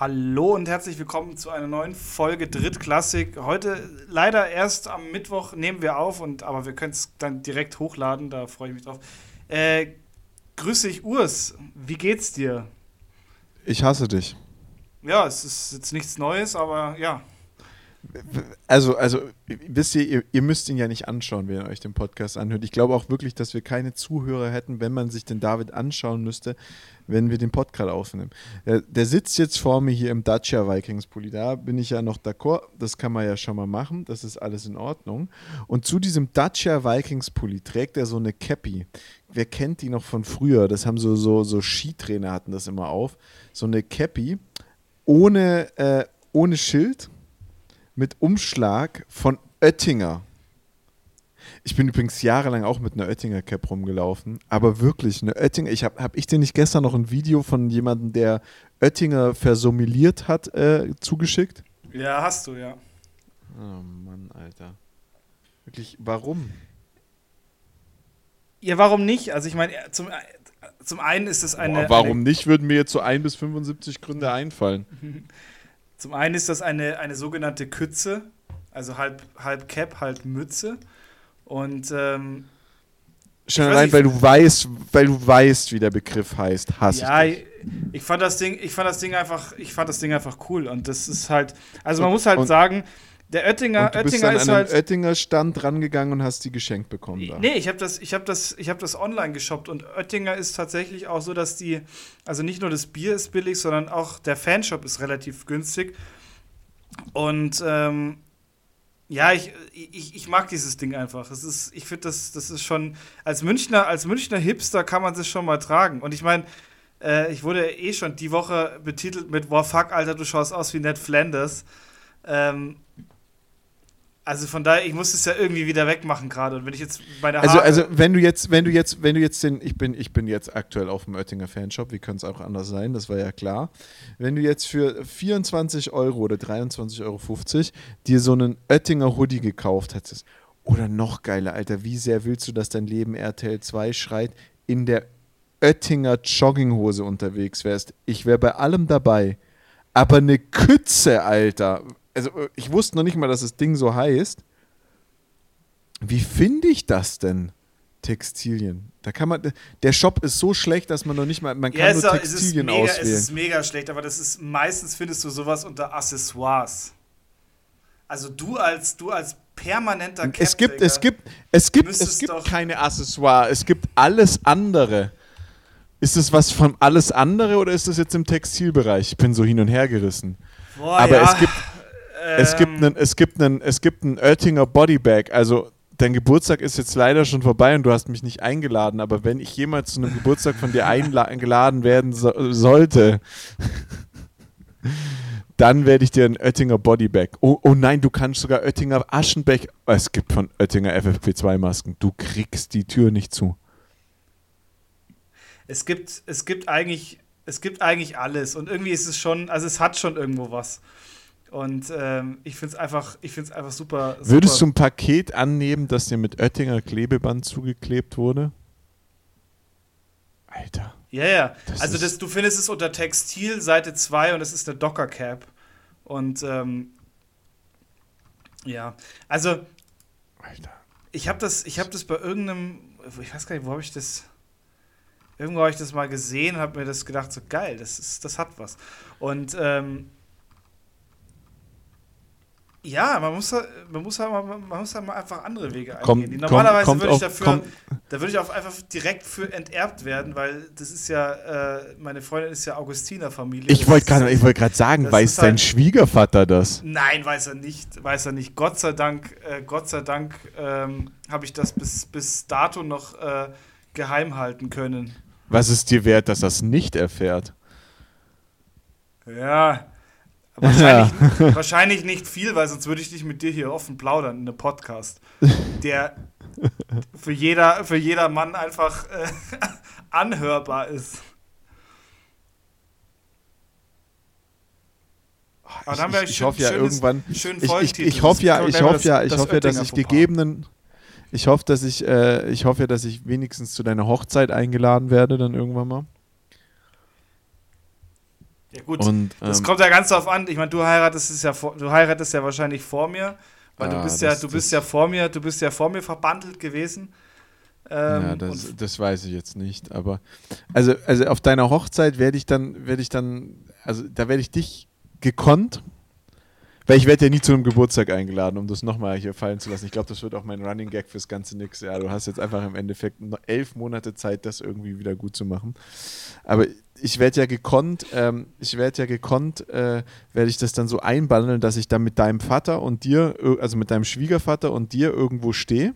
Hallo und herzlich willkommen zu einer neuen Folge Drittklassik. Heute leider erst am Mittwoch nehmen wir auf, und, aber wir können es dann direkt hochladen, da freue ich mich drauf. Äh, grüß dich, Urs. Wie geht's dir? Ich hasse dich. Ja, es ist jetzt nichts Neues, aber ja. Also, also, wisst ihr, ihr, ihr, müsst ihn ja nicht anschauen, wenn ihr euch den Podcast anhört. Ich glaube auch wirklich, dass wir keine Zuhörer hätten, wenn man sich den David anschauen müsste, wenn wir den Podcast aufnehmen. Der, der sitzt jetzt vor mir hier im Dacia Vikings Pulli. Da bin ich ja noch d'accord. Das kann man ja schon mal machen. Das ist alles in Ordnung. Und zu diesem Dacia Vikings Pulli trägt er so eine Cappy. Wer kennt die noch von früher? Das haben so, so, so Skitrainer hatten das immer auf. So eine Cappy ohne, äh, ohne Schild mit Umschlag von Oettinger. Ich bin übrigens jahrelang auch mit einer Oettinger Cap rumgelaufen, aber wirklich eine Oettinger. Ich habe hab ich dir nicht gestern noch ein Video von jemandem, der Oettinger versommeliert hat, äh, zugeschickt? Ja, hast du, ja. Oh Mann, Alter. Wirklich, warum? Ja, warum nicht? Also ich meine, zum, zum einen ist es eine. Boah, warum eine nicht, würden mir jetzt so ein bis 75 Gründe einfallen. Zum einen ist das eine, eine sogenannte Kütze, also halb, halb Cap, halb Mütze. Und ähm, Schon allein, weil du weißt, weil du weißt, wie der Begriff heißt, hasse ja, ich. Ich fand das Ding, ich fand das Ding einfach, ich fand das Ding einfach cool. Und das ist halt, also man und, muss halt sagen, der Oettinger, und du Oettinger bist dann ist an halt. Oettinger Stand rangegangen und hast die geschenkt bekommen. Da. Nee, ich habe das, ich hab das, ich hab das online geshoppt und Oettinger ist tatsächlich auch so, dass die, also nicht nur das Bier ist billig, sondern auch der Fanshop ist relativ günstig. Und ähm, ja, ich, ich, ich mag dieses Ding einfach. Es ist, ich finde, das, das ist schon, als Münchner, als Münchner Hipster kann man das schon mal tragen. Und ich meine, äh, ich wurde eh schon die Woche betitelt mit, wow, fuck, Alter, du schaust aus wie Ned Flanders. Ähm, also von daher, ich muss es ja irgendwie wieder wegmachen gerade. Und wenn ich jetzt meine also, Haare Also, also wenn du jetzt, wenn du jetzt, wenn du jetzt den, ich bin, ich bin jetzt aktuell auf dem Oettinger Fanshop, wie könnte es auch anders sein, das war ja klar. Wenn du jetzt für 24 Euro oder 23,50 Euro dir so einen Oettinger Hoodie gekauft hättest, oder noch geiler, Alter, wie sehr willst du, dass dein Leben RTL 2 schreit, in der Oettinger Jogginghose unterwegs wärst? Ich wäre bei allem dabei. Aber eine Kütze, Alter also äh, ich wusste noch nicht mal, dass das Ding so heißt. Wie finde ich das denn? Textilien. Da kann man, der Shop ist so schlecht, dass man noch nicht mal, man kann ja, nur Textilien es mega, auswählen. Es ist mega schlecht, aber das ist meistens findest du sowas unter Accessoires. Also du als du als permanenter Cap Es gibt es gibt es gibt es gibt keine Accessoire, es gibt alles andere. Ist es was von alles andere oder ist das jetzt im Textilbereich? Ich bin so hin und her gerissen. Boah, aber ja. es gibt es gibt einen, es gibt einen, es gibt einen Oettinger Bodybag. Also dein Geburtstag ist jetzt leider schon vorbei und du hast mich nicht eingeladen. Aber wenn ich jemals zu einem Geburtstag von dir eingeladen werden so, sollte, dann werde ich dir einen Oettinger Bodybag. Oh, oh nein, du kannst sogar Oettinger Aschenbeck. Es gibt von Oettinger FFP2 Masken. Du kriegst die Tür nicht zu. Es gibt, es gibt eigentlich, es gibt eigentlich alles und irgendwie ist es schon, also es hat schon irgendwo was. Und ähm, ich finde es einfach, einfach super, super. Würdest du ein Paket annehmen, das dir mit Oettinger Klebeband zugeklebt wurde? Alter. Ja, ja. Das also das, du findest es unter Textil, Seite 2 und es ist eine Docker Cap. Und ähm, ja, also Alter. Ich habe das, hab das bei irgendeinem, ich weiß gar nicht, wo habe ich das. Irgendwo habe ich das mal gesehen und habe mir das gedacht, so geil, das, ist, das hat was. Und ähm, ja, man muss, man muss, halt mal, man muss halt mal einfach andere Wege komm, eingehen. normalerweise komm, würde ich dafür, komm. da würde ich auch einfach direkt für enterbt werden, weil das ist ja, äh, meine Freundin ist ja Augustiner-Familie. Ich wollte gerade wollt sagen, weiß dein halt, Schwiegervater das? Nein, weiß er nicht, weiß er nicht. Gott sei Dank, äh, Gott sei Dank ähm, habe ich das bis, bis dato noch äh, geheim halten können. Was ist dir wert, dass er es nicht erfährt? Ja, Wahrscheinlich, ja. wahrscheinlich nicht viel, weil sonst würde ich nicht mit dir hier offen plaudern in einem Podcast, der für jeder, für jeder Mann einfach äh, anhörbar ist. Aber dann ich, ich, ich hoffe ja irgendwann. Ich, ich, hoffe ja, ich hoffe ja, ich hoffe ja, dass ich gegebenen, ich hoffe, dass ich, äh, ich hoffe ja, dass ich wenigstens zu deiner Hochzeit eingeladen werde dann irgendwann mal. Ja gut, und, ähm, das kommt ja ganz darauf an. Ich meine, du heiratest es ja vor, du heiratest ja wahrscheinlich vor mir, weil ah, du bist das, ja, du bist ja vor mir, du bist ja vor mir verbandelt gewesen. Ähm, ja, das, das weiß ich jetzt nicht. Aber also, also auf deiner Hochzeit werde ich dann, werde ich dann, also da werde ich dich gekonnt weil ich werde ja nie zu einem Geburtstag eingeladen, um das nochmal hier fallen zu lassen. Ich glaube, das wird auch mein Running Gag fürs ganze Nix. Ja, du hast jetzt einfach im Endeffekt elf Monate Zeit, das irgendwie wieder gut zu machen. Aber ich werde ja gekonnt, ähm, ich werde ja gekonnt, äh, werde ich das dann so einbandeln, dass ich dann mit deinem Vater und dir, also mit deinem Schwiegervater und dir irgendwo stehe.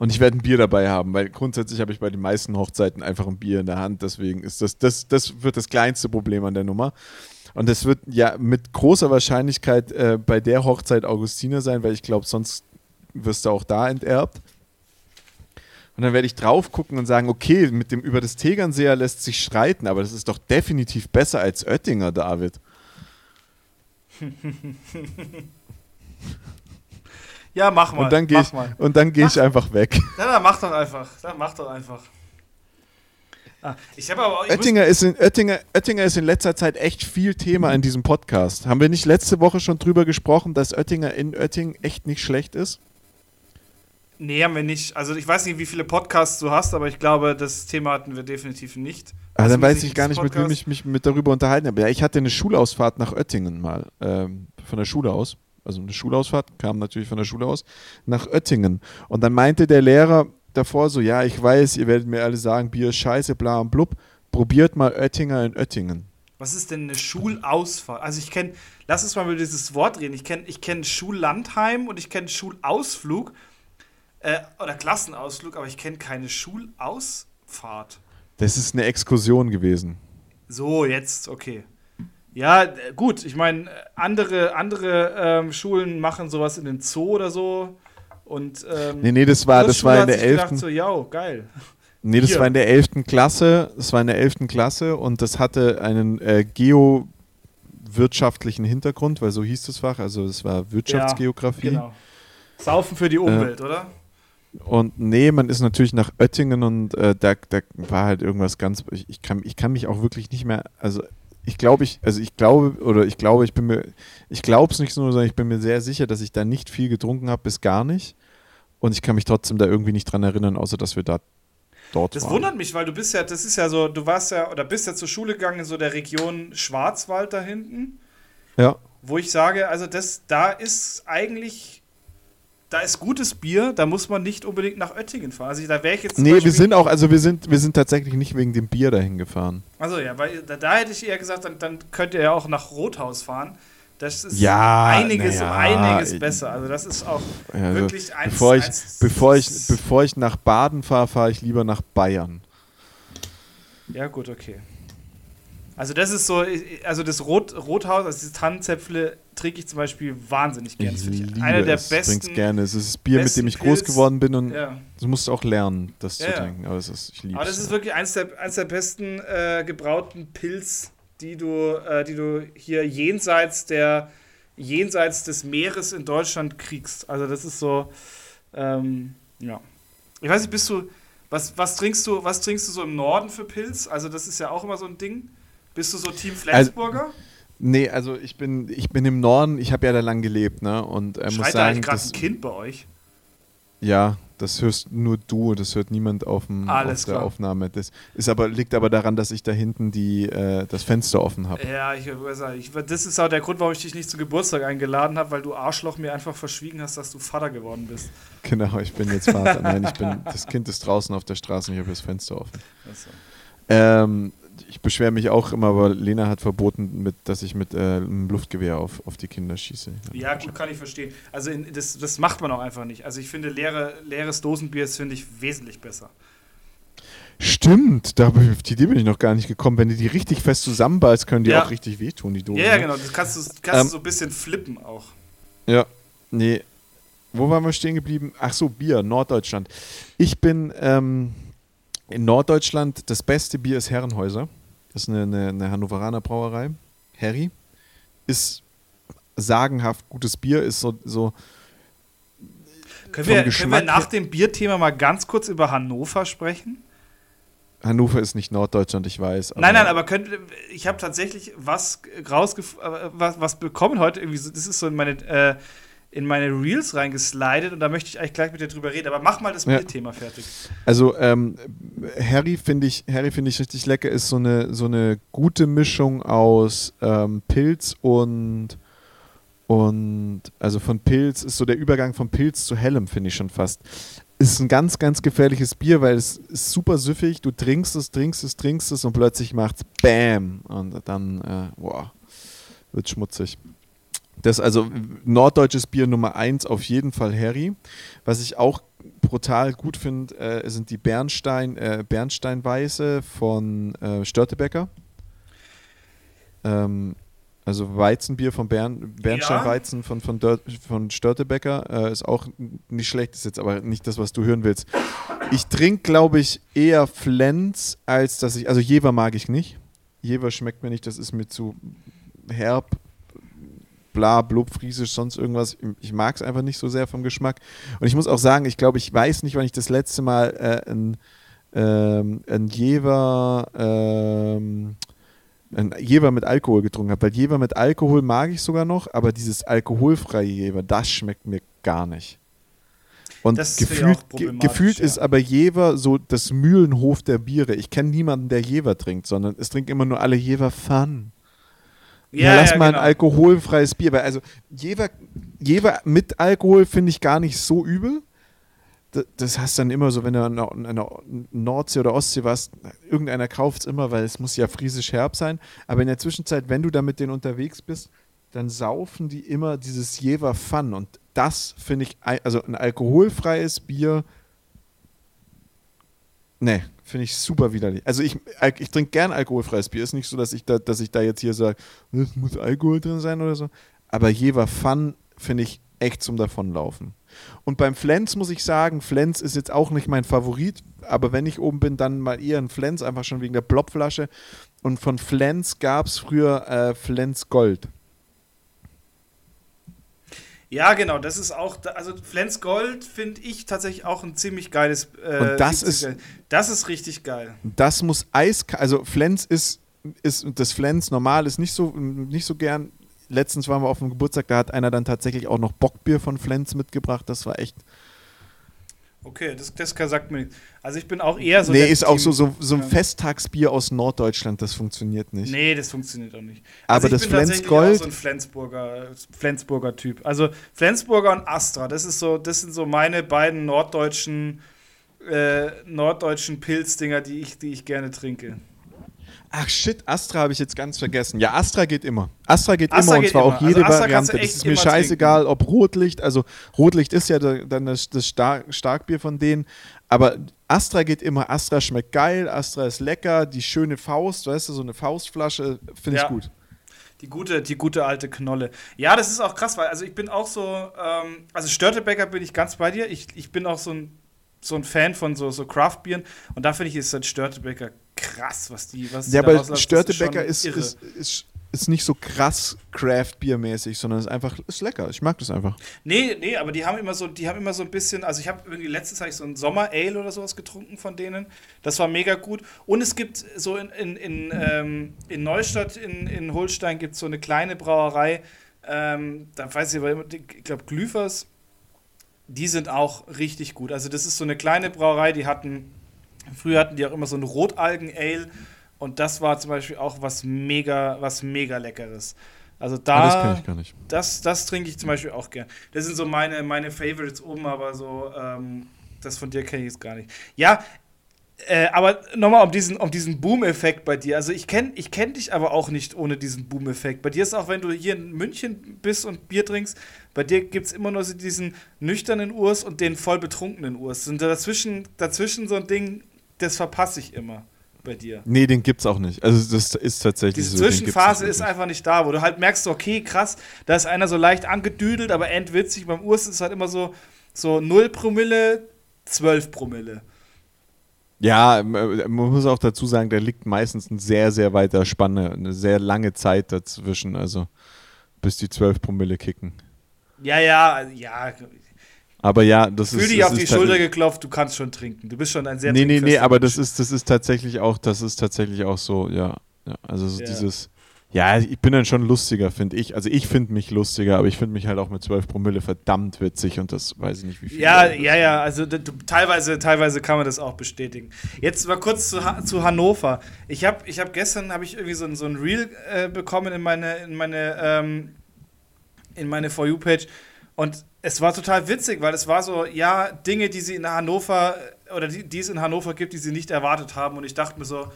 Und ich werde ein Bier dabei haben, weil grundsätzlich habe ich bei den meisten Hochzeiten einfach ein Bier in der Hand. Deswegen ist das, das, das wird das kleinste Problem an der Nummer. Und es wird ja mit großer Wahrscheinlichkeit äh, bei der Hochzeit Augustine sein, weil ich glaube, sonst wirst du auch da enterbt. Und dann werde ich drauf gucken und sagen, okay, mit dem über das Tegernseer lässt sich streiten, aber das ist doch definitiv besser als Oettinger, David. ja, mach mal. Und dann gehe ich, und dann geh ich einfach weg. Ja, dann mach doch einfach. Dann mach doch einfach. Ah, ich aber auch, Oettinger, ist in, Oettinger, Oettinger ist in letzter Zeit echt viel Thema in diesem Podcast. Haben wir nicht letzte Woche schon drüber gesprochen, dass Oettinger in Oettingen echt nicht schlecht ist? Nee, haben wir nicht. Also ich weiß nicht, wie viele Podcasts du hast, aber ich glaube, das Thema hatten wir definitiv nicht. Ah, dann weiß ich gar nicht, Podcast? mit wem ich mich mit darüber unterhalten habe. Ja, ich hatte eine Schulausfahrt nach Oettingen mal, ähm, von der Schule aus. Also eine Schulausfahrt kam natürlich von der Schule aus nach Oettingen. Und dann meinte der Lehrer, davor so, ja, ich weiß, ihr werdet mir alle sagen, Bier ist scheiße, bla und blub. Probiert mal Oettinger in Oettingen. Was ist denn eine Schulausfahrt? Also ich kenne, lass uns mal über dieses Wort reden. Ich kenne ich kenn Schullandheim und ich kenne Schulausflug äh, oder Klassenausflug, aber ich kenne keine Schulausfahrt. Das ist eine Exkursion gewesen. So, jetzt, okay. Ja, gut, ich meine, andere, andere ähm, Schulen machen sowas in den Zoo oder so. Und, ähm, nee, nee, das war, das war in der 11. So, ja, geil. Nee, das Hier. war in der 11. Klasse. Das war in der 11. Klasse und das hatte einen äh, geowirtschaftlichen Hintergrund, weil so hieß das Fach. Also es war Wirtschaftsgeografie. Ja, genau. Saufen für die Umwelt, äh, oder? Und nee, man ist natürlich nach Oettingen und äh, da, da war halt irgendwas ganz. Ich, ich, kann, ich kann mich auch wirklich nicht mehr. Also ich glaube, ich, also ich glaube, oder ich glaube, ich bin mir, ich glaube es nicht nur, sondern ich bin mir sehr sicher, dass ich da nicht viel getrunken habe, bis gar nicht. Und ich kann mich trotzdem da irgendwie nicht dran erinnern, außer dass wir da dort das waren. Das wundert mich, weil du bist ja, das ist ja so, du warst ja, oder bist ja zur Schule gegangen in so der Region Schwarzwald da hinten. Ja. Wo ich sage, also das, da ist eigentlich, da ist gutes Bier, da muss man nicht unbedingt nach Oettingen fahren. Also da wäre ich jetzt. Nee, wir sind auch, also wir sind, wir sind tatsächlich nicht wegen dem Bier dahin gefahren. Also ja, weil da, da hätte ich eher gesagt, dann, dann könnt ihr ja auch nach Rothaus fahren. Das ist ja, einiges ja, einiges besser. Also das ist auch also wirklich eins, bevor ich, eins, bevor ich Bevor ich nach Baden fahre, fahre ich lieber nach Bayern. Ja, gut, okay. Also das ist so, also das Rot, Rothaus, also diese Tannenzäpfle trinke ich zum Beispiel wahnsinnig gerne. Ich liebe Einer der es, besten. Ich gerne. Es ist das Bier, mit dem ich groß geworden bin und ja. du musst auch lernen, das ja, zu trinken. Aber, das ist, ich Aber das ist wirklich eins der, eins der besten äh, gebrauten Pilz die du, äh, die du hier jenseits der jenseits des Meeres in Deutschland kriegst. Also das ist so, ähm, ja. Ich weiß nicht, bist du, was, was trinkst du, was trinkst du so im Norden für Pilz? Also das ist ja auch immer so ein Ding. Bist du so Team also, Flensburger? Also, nee, also ich bin, ich bin im Norden, ich habe ja da lang gelebt, ne? Und äh, muss sagen, eigentlich gerade ein Kind bei euch? Ja, das hörst nur du, das hört niemand auf, dem, auf der Aufnahme. Das ist aber, liegt aber daran, dass ich da hinten die, äh, das Fenster offen habe. Ja, ich, ich, das ist auch der Grund, warum ich dich nicht zum Geburtstag eingeladen habe, weil du Arschloch mir einfach verschwiegen hast, dass du Vater geworden bist. Genau, ich bin jetzt Vater. Nein, ich bin, das Kind ist draußen auf der Straße und ich habe das Fenster offen. So. Ähm, ich beschwere mich auch immer, aber Lena hat verboten, mit, dass ich mit äh, einem Luftgewehr auf, auf die Kinder schieße. Ja, gut, kann ich verstehen. Also in, das, das macht man auch einfach nicht. Also ich finde, leere, leeres Dosenbier ist, finde ich, wesentlich besser. Stimmt, da, auf die Idee bin ich noch gar nicht gekommen. Wenn du die richtig fest zusammenballst, können die ja. auch richtig wehtun, die Dosen. Ja, ja ne? genau. Das kannst du kannst ähm, so ein bisschen flippen auch. Ja, nee. Wo waren wir stehen geblieben? Ach so, Bier, Norddeutschland. Ich bin ähm, in Norddeutschland, das beste Bier ist Herrenhäuser. Das ist eine, eine, eine Hannoveraner Brauerei. Harry. Ist sagenhaft gutes Bier, ist so. so können, wir, können wir nach dem Bierthema mal ganz kurz über Hannover sprechen? Hannover ist nicht Norddeutschland, ich weiß. nein, nein, aber könnt, ich habe tatsächlich was rausgef äh, was, was bekommen heute. Irgendwie, das ist so in meine, äh, in meine Reels reingeslidet und da möchte ich eigentlich gleich mit dir drüber reden. Aber mach mal das Bierthema ja. fertig. Also ähm, Harry finde ich, Harry finde ich richtig lecker. Ist so eine so eine gute Mischung aus ähm, Pilz und und also von Pilz ist so der Übergang von Pilz zu hellem, finde ich schon fast ist ein ganz, ganz gefährliches Bier, weil es ist super süffig. Du trinkst es, trinkst es, trinkst es und plötzlich macht es BÄM. Und dann, äh, wow, wird schmutzig. Das ist also norddeutsches Bier Nummer 1 auf jeden Fall Harry. Was ich auch brutal gut finde, äh, sind die Bernstein, äh, Bernsteinweiße von äh, Störtebecker. Ähm, also Weizenbier von Bern, Bernsteinweizen ja. von, von, von Störtebecker äh, ist auch nicht schlecht, ist jetzt aber nicht das, was du hören willst. Ich trinke, glaube ich, eher Flens, als dass ich, also Jever mag ich nicht. Jever schmeckt mir nicht, das ist mir zu herb, bla, blub, friesisch, sonst irgendwas. Ich mag es einfach nicht so sehr vom Geschmack. Und ich muss auch sagen, ich glaube, ich weiß nicht, wann ich das letzte Mal äh, ein, ähm, ein Jever ähm, ein Jever mit Alkohol getrunken habe. Weil Jever mit Alkohol mag ich sogar noch, aber dieses alkoholfreie Jever, das schmeckt mir gar nicht. Und gefühlt, ge gefühlt ja. ist aber Jever so das Mühlenhof der Biere. Ich kenne niemanden, der Jever trinkt, sondern es trinken immer nur alle Jever Fun. Ja, ja lass ja, mal genau. ein alkoholfreies Bier. Weil also Jever, Jever mit Alkohol finde ich gar nicht so übel das hast dann immer so, wenn du an einer Nordsee oder Ostsee warst, irgendeiner kauft es immer, weil es muss ja friesisch herb sein. Aber in der Zwischenzeit, wenn du da mit denen unterwegs bist, dann saufen die immer dieses Jever Fun. Und das finde ich, also ein alkoholfreies Bier, ne, finde ich super widerlich. Also ich, ich trinke gern alkoholfreies Bier. Ist nicht so, dass ich da, dass ich da jetzt hier sage, es muss Alkohol drin sein oder so. Aber Jever Fun finde ich echt zum Davonlaufen. Und beim Flens muss ich sagen, Flens ist jetzt auch nicht mein Favorit, aber wenn ich oben bin, dann mal eher ein Flens, einfach schon wegen der Blobflasche. Und von Flens gab es früher äh, Flens Gold. Ja, genau, das ist auch, also Flens Gold finde ich tatsächlich auch ein ziemlich geiles. Äh, Und das ist, das ist richtig geil. Das muss eiskalt, also Flens ist, ist das Flens normal ist nicht so, nicht so gern letztens waren wir auf dem Geburtstag, da hat einer dann tatsächlich auch noch Bockbier von Flens mitgebracht. Das war echt. Okay, das, das sagt mir nichts. Also ich bin auch eher so. Nee, ist auch so, so, so ein Festtagsbier aus Norddeutschland, das funktioniert nicht. Nee, das funktioniert auch nicht. Also Aber das Flensgold. Ich bin so ein Flensburger, Flensburger Typ. Also Flensburger und Astra, das ist so, das sind so meine beiden norddeutschen, äh, norddeutschen Pilzdinger, die ich, die ich gerne trinke. Ach shit, Astra habe ich jetzt ganz vergessen. Ja, Astra geht immer. Astra geht Astra immer geht und zwar immer. auch jede also Variante. Das ist mir scheißegal, trinken. ob Rotlicht, also Rotlicht ist ja dann das, Stark, Starkbier von denen, aber Astra geht immer. Astra schmeckt geil, Astra ist lecker, die schöne Faust, weißt du, so eine Faustflasche, finde ja. ich gut. Die gute, die gute alte Knolle. Ja, das ist auch krass, weil also ich bin auch so, ähm, also Störtebäcker bin ich ganz bei dir. Ich, ich bin auch so ein, so ein Fan von so, so Craft-Bieren und da finde ich, ist ein Störtebäcker krass, was die. Was ja, aber Störtebecker ist, ist, ist, ist, nicht so krass Craft-Bier-mäßig, sondern ist einfach ist lecker. Ich mag das einfach. Nee, nee, aber die haben immer so, die haben immer so ein bisschen, also ich habe irgendwie letztes ich so ein Sommer-Ale oder sowas getrunken von denen. Das war mega gut. Und es gibt so in, in, in, ähm, in Neustadt in, in Holstein gibt es so eine kleine Brauerei. Ähm, da weiß ich aber, ich glaube, Glüfers, die sind auch richtig gut. Also, das ist so eine kleine Brauerei, die hatten Früher hatten die auch immer so ein Rotalgen-Ale und das war zum Beispiel auch was mega, was mega leckeres. Also da, ja, das kenne ich gar nicht. Das, das trinke ich zum Beispiel auch gern. Das sind so meine, meine Favorites oben, aber so, ähm, das von dir kenne ich jetzt gar nicht. Ja, äh, aber nochmal um diesen, um diesen Boom-Effekt bei dir. Also ich kenne ich kenn dich aber auch nicht ohne diesen Boom-Effekt. Bei dir ist auch, wenn du hier in München bist und Bier trinkst, bei dir gibt es immer nur so diesen nüchternen Urs und den voll betrunkenen Urs. Und dazwischen, dazwischen so ein Ding, das verpasse ich immer bei dir. Nee, den gibt's auch nicht. Also das ist tatsächlich Diese so. Diese Zwischenphase ist einfach nicht da, wo du halt merkst, okay, krass, da ist einer so leicht angedüdelt, aber endwitzig. Beim Urs ist es halt immer so, so 0 Promille, 12 Promille. Ja, man muss auch dazu sagen, da liegt meistens ein sehr, sehr weiter Spanne, eine sehr lange Zeit dazwischen, also bis die 12 Promille kicken. Ja, ja, ja, Aber ja, das Fühl ist. dich das auf die Schulter geklopft, du kannst schon trinken. Du bist schon ein sehr Nee, nee, nee, aber das ist, das ist tatsächlich auch, das ist tatsächlich auch so, ja. ja also so Ja. dieses, ja, ich bin dann schon lustiger, finde ich. Also ich finde mich lustiger, aber ich finde mich halt auch mit 12 Promille verdammt witzig und das weiß ich nicht, wie viel. Ja, ja, ja, also d- d- teilweise, teilweise kann man das auch bestätigen. Jetzt mal kurz zu, zu Hannover. Ich habe ich hab gestern habe ich irgendwie so ein, so ein Reel äh, bekommen in meine, in meine, ähm, in meine For You-Page und es war total witzig, weil es war so, ja, Dinge, die sie in Hannover oder die, die es in Hannover gibt, die sie nicht erwartet haben und ich dachte mir so,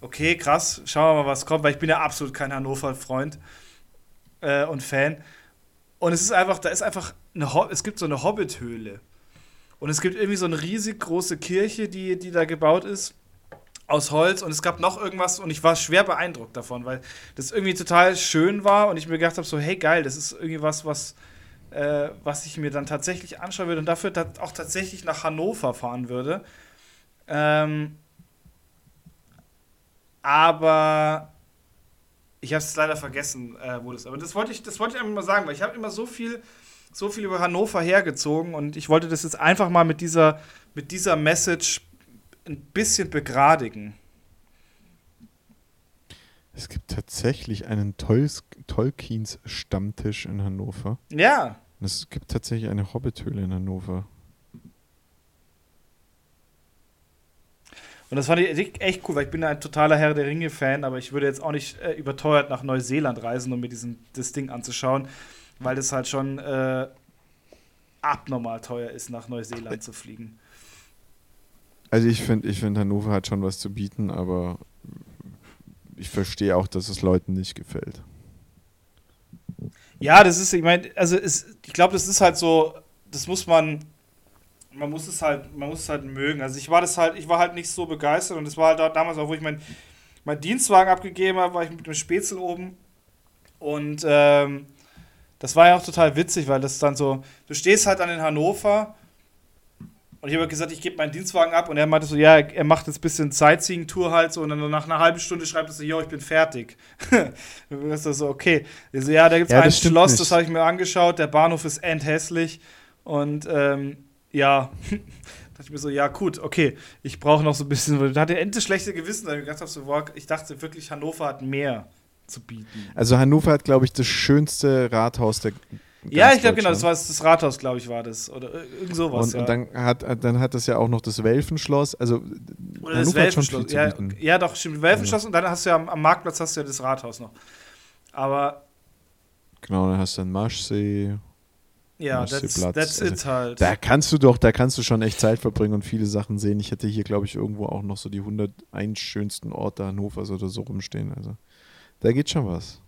okay, krass, schauen wir mal, was kommt, weil ich bin ja absolut kein Hannover-Freund äh, und Fan. Und es ist einfach, da ist einfach eine, es gibt so eine Hobbit-Höhle. Und es gibt irgendwie so eine riesig große Kirche, die, die da gebaut ist, aus Holz. Und es gab noch irgendwas und ich war schwer beeindruckt davon, weil das irgendwie total schön war und ich mir gedacht habe, so, hey geil, das ist irgendwie was, was, äh, was ich mir dann tatsächlich anschauen würde und dafür auch tatsächlich nach Hannover fahren würde. Ähm, aber ich habe es leider vergessen, äh, wo das. Aber das wollte ich, das wollte ich einfach mal sagen, weil ich habe immer so viel, so viel über Hannover hergezogen und ich wollte das jetzt einfach mal mit dieser, mit dieser Message ein bisschen begradigen. Es gibt tatsächlich einen Tolkiens Stammtisch in Hannover. Ja, Und Es gibt tatsächlich eine Hobbithöhle in Hannover. und das fand ich echt cool, weil ich bin ein totaler Herr der Ringe-Fan, aber ich würde jetzt auch nicht äh, überteuert nach Neuseeland reisen, um mir diesen, das Ding anzuschauen, weil das halt schon äh, abnormal teuer ist, nach Neuseeland zu fliegen. Also ich finde, ich finde Hannover hat schon was zu bieten, aber ich verstehe auch, dass es Leuten nicht gefällt. Ja, das ist, ich meine, also es, ich glaube, das ist halt so, das muss man, man muss es halt, man muss es halt mögen. Also ich war das halt, ich war halt nicht so begeistert und es war halt da- damals auch, wo ich mein, mein Dienstwagen abgegeben habe, war ich mit dem Spätzle oben und ähm, das war ja auch total witzig, weil das dann so, du stehst halt dann in Hannover und ich habe gesagt, ich gebe meinen Dienstwagen ab und er meinte so, ja, er macht jetzt ein bisschen Sightseeing-Tour halt so und dann nach einer halben Stunde schreibt er so, yo, ich bin fertig. Dann ist das so, okay. Er so, ja, da gibt es Ja, ein Schloss, nicht. das habe ich mir angeschaut, der Bahnhof ist endhässlich und ähm, ja, dachte ich mir so, ja, gut, okay, ich brauche noch so ein bisschen, da hatte er endlich schlechte Gewissen, weil ich gedacht habe, so, boah, ich dachte wirklich, Hannover hat mehr zu bieten. Also Hannover hat, glaube ich, das schönste Rathaus der Ja, ich glaube, genau, das Deutschland. war das Rathaus, glaube ich, war das. Oder ir- irgend sowas. Und, ja. und dann hat dann hat das ja auch noch das Welfenschloss. Also Oder das Welfenschloss. Ja, ja, doch, stimmt. Welfenschloss und dann hast du ja am, am Marktplatz hast du ja das Rathaus noch. Aber Genau, dann hast du einen Marschsee. ja, that's, that's Also, it halt. Da kannst du doch, da kannst du schon echt Zeit verbringen und viele Sachen sehen. Ich hätte hier, glaube ich, irgendwo auch noch so die 101 schönsten Orte Hannovers oder so rumstehen. Also da geht schon was.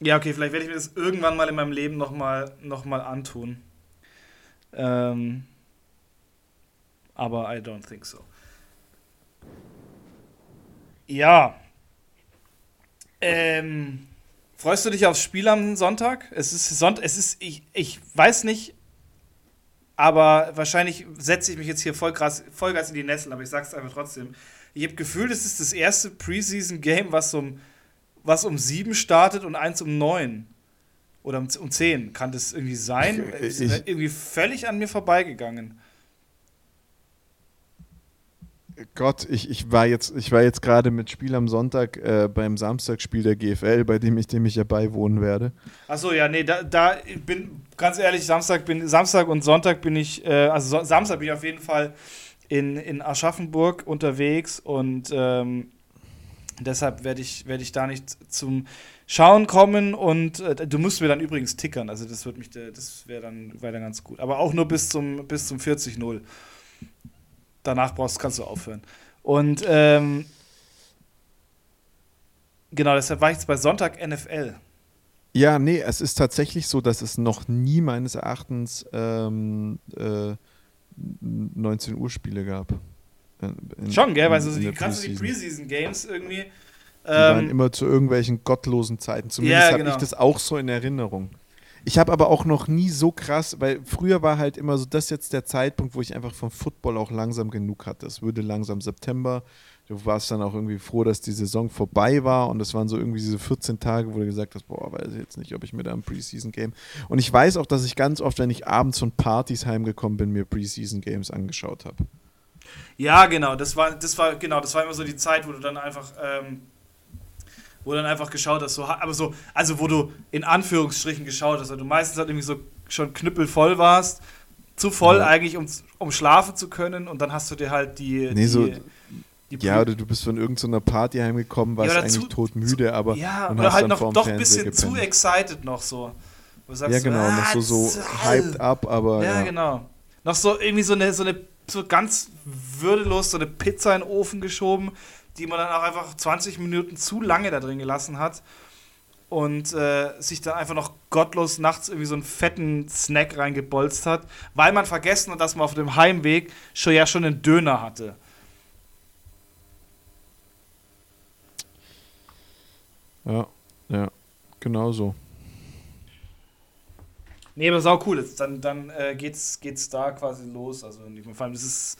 Ja, okay, vielleicht werde ich mir das irgendwann mal in meinem Leben nochmal noch mal antun. Ähm, aber I don't think so. Ja. Ähm, freust du dich aufs Spiel am Sonntag? Es ist Sonntag, es ist, ich, ich weiß nicht, aber wahrscheinlich setze ich mich jetzt hier Vollgas, Vollgas in die Nesseln, aber ich sag's einfach trotzdem. Ich habe Gefühl, es ist das erste Preseason-Game, was um, was um sieben startet und eins um neun. Oder um, um zehn. Kann das irgendwie sein? Ich- Ist irgendwie völlig an mir vorbeigegangen. Gott, ich, ich war jetzt, ich war jetzt gerade mit Spiel am Sonntag äh, beim Samstagspiel der GFL, bei dem ich dem ich ja beiwohnen werde. Achso, ja, nee, da, da bin ganz ehrlich, Samstag bin Samstag und Sonntag bin ich, äh, also so, Samstag bin ich auf jeden Fall in, in Aschaffenburg unterwegs und ähm, deshalb werde ich, werd ich da nicht zum Schauen kommen und äh, du musst mir dann übrigens tickern, also das wird mich, das wäre dann, wär ganz gut. Aber auch nur bis zum, bis zum 40-0. Danach brauchst, kannst du aufhören. Und ähm, genau, deshalb war ich jetzt bei Sonntag NFL. Ja, nee, es ist tatsächlich so, dass es noch nie meines Erachtens ähm, äh, 19 Uhr Spiele gab. In- in- Schon, gell? Weil so die, gerade so die Preseason. Preseason-Games irgendwie. Die waren Ähm, immer zu irgendwelchen gottlosen Zeiten. Zumindest Ja, habe genau. ich das auch so in Erinnerung. Ich habe aber auch noch nie so krass, weil früher war halt immer so, das jetzt der Zeitpunkt, wo ich einfach vom Football auch langsam genug hatte. Es würde langsam September, du warst dann auch irgendwie froh, dass die Saison vorbei war und das waren so irgendwie diese 14 Tage, wo du gesagt hast, boah, weiß ich jetzt nicht, ob ich mir da ein Preseason-Game. Und ich weiß auch, dass ich ganz oft, wenn ich abends von Partys heimgekommen bin, mir Preseason-Games angeschaut habe. Ja, genau, das war, das war, genau, das war immer so die Zeit, wo du dann einfach, ähm, wo dann einfach geschaut hast, so, aber so, also wo du in Anführungsstrichen geschaut hast, weil du meistens halt irgendwie so schon knüppelvoll warst, zu voll ja. eigentlich, um, um schlafen zu können und dann hast du dir halt die, nee, die so ja, oder du bist von irgendeiner Party heimgekommen, warst ja, eigentlich todmüde, aber ja, oder halt noch doch ein bisschen gepennt. zu excited noch so. Sagst, ja, genau, noch so, so hyped up, aber. Ja, ja, genau. Noch so irgendwie so eine, so eine, so ganz würdelos so eine Pizza in den Ofen geschoben, die man dann auch einfach 20 Minuten zu lange da drin gelassen hat und äh, sich dann einfach noch gottlos nachts irgendwie so einen fetten Snack reingebolzt hat, weil man vergessen hat, dass man auf dem Heimweg schon ja schon einen Döner hatte. Ja, ja, genau so. Nee, aber sau cool. Jetzt, dann dann äh, geht's, geht's da quasi los. Also vor allem, das ist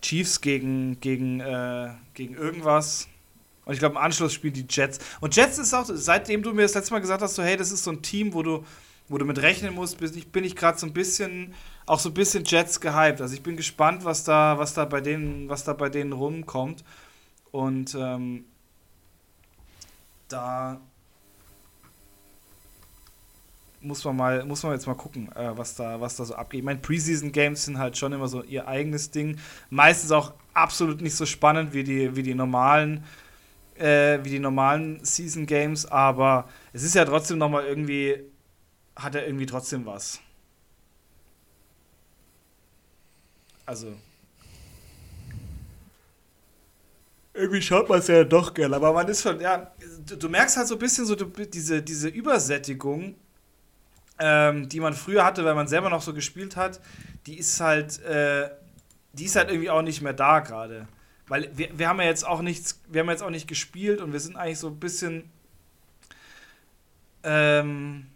Chiefs gegen, gegen, äh, gegen irgendwas. Und ich glaube, im Anschluss spielen die Jets. Und Jets ist auch, seitdem du mir das letzte Mal gesagt hast, so, hey, das ist so ein Team, wo du, wo du mit rechnen musst, bin ich, ich gerade so ein bisschen, auch so ein bisschen Jets gehypt. Also ich bin gespannt, was da, was da bei denen, was da bei denen rumkommt. Und ähm, da muss man mal, muss man jetzt mal gucken, äh, was, da, was da so abgeht. Ich meine, Preseason-Games sind halt schon immer so ihr eigenes Ding. Meistens auch absolut nicht so spannend wie die, wie die normalen, äh, wie die normalen Season-Games, aber es ist ja trotzdem nochmal irgendwie, hat er irgendwie trotzdem was. Also, irgendwie schaut man es ja doch gerne, aber man ist schon, ja, du, du merkst halt so ein bisschen so diese, diese Übersättigung, ähm, die man früher hatte, weil man selber noch so gespielt hat, die ist halt, äh, die ist halt irgendwie auch nicht mehr da gerade. Weil wir, wir haben ja jetzt auch nichts, wir haben jetzt auch nicht gespielt und wir sind eigentlich so ein bisschen, ähm,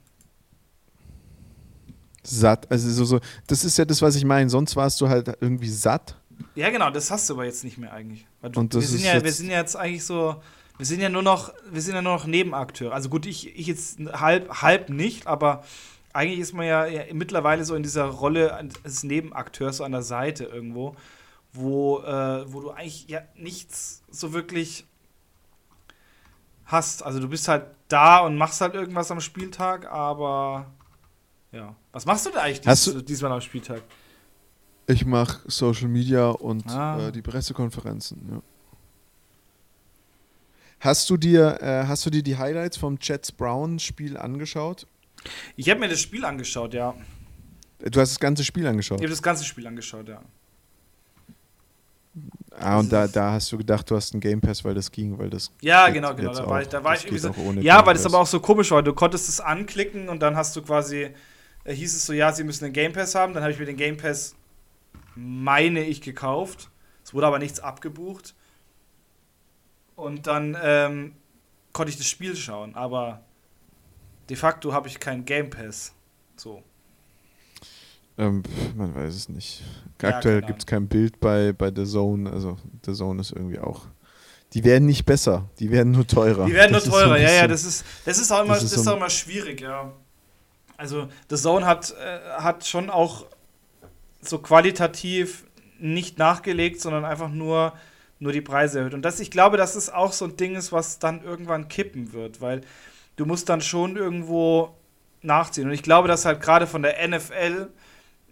satt. Also so, so, das ist ja das, was ich meine. Sonst warst du halt irgendwie satt ja, genau, das hast du aber jetzt nicht mehr eigentlich. Du, und das wir, sind ist ja, jetzt wir sind ja jetzt eigentlich so, wir sind ja nur noch, wir sind ja nur noch Nebenakteure. Also gut, ich, ich jetzt halb, halb nicht, aber eigentlich ist man ja, ja mittlerweile so in dieser Rolle als Nebenakteur so an der Seite irgendwo, wo, äh, wo du eigentlich ja nichts so wirklich hast. Also du bist halt da und machst halt irgendwas am Spieltag, aber ja. Was machst du da eigentlich dies, diesmal am Spieltag? Ich mache Social Media und ah. äh, die Pressekonferenzen. Ja. Hast du dir, äh, hast du dir die Highlights vom Jets Brown Spiel angeschaut? Ich habe mir das Spiel angeschaut, ja. Du hast das ganze Spiel angeschaut? Ich habe das ganze Spiel angeschaut, ja. Ah, und da, da hast du gedacht, du hast einen Game Pass, weil das ging, weil das. Ja, genau, genau. Da war ich, da war ich irgendwie so. Ja, weil das aber auch so komisch war. Du konntest es anklicken und dann hast du quasi, äh, hieß es so, ja, sie müssen einen Game Pass haben. Dann habe ich mir den Game Pass meine ich, gekauft. Es wurde aber nichts abgebucht. Und dann ähm, konnte ich das Spiel schauen, aber de facto habe ich keinen Game Pass. So. Ähm, man weiß es nicht. Aktuell ja, gibt es kein Bild bei, bei The Zone. Also The Zone ist irgendwie auch. Die werden nicht besser, die werden nur teurer. Die werden das nur teurer, so ja, ja, das ist, das ist auch immer, das ist, das ist auch immer schwierig, ja. Also The Zone hat, äh, hat schon auch so qualitativ nicht nachgelegt, sondern einfach nur, nur die Preise erhöht. Und das, ich glaube, dass es auch so ein Ding ist, was dann irgendwann kippen wird, weil du musst dann schon irgendwo nachziehen. Und ich glaube, dass halt gerade von der NFL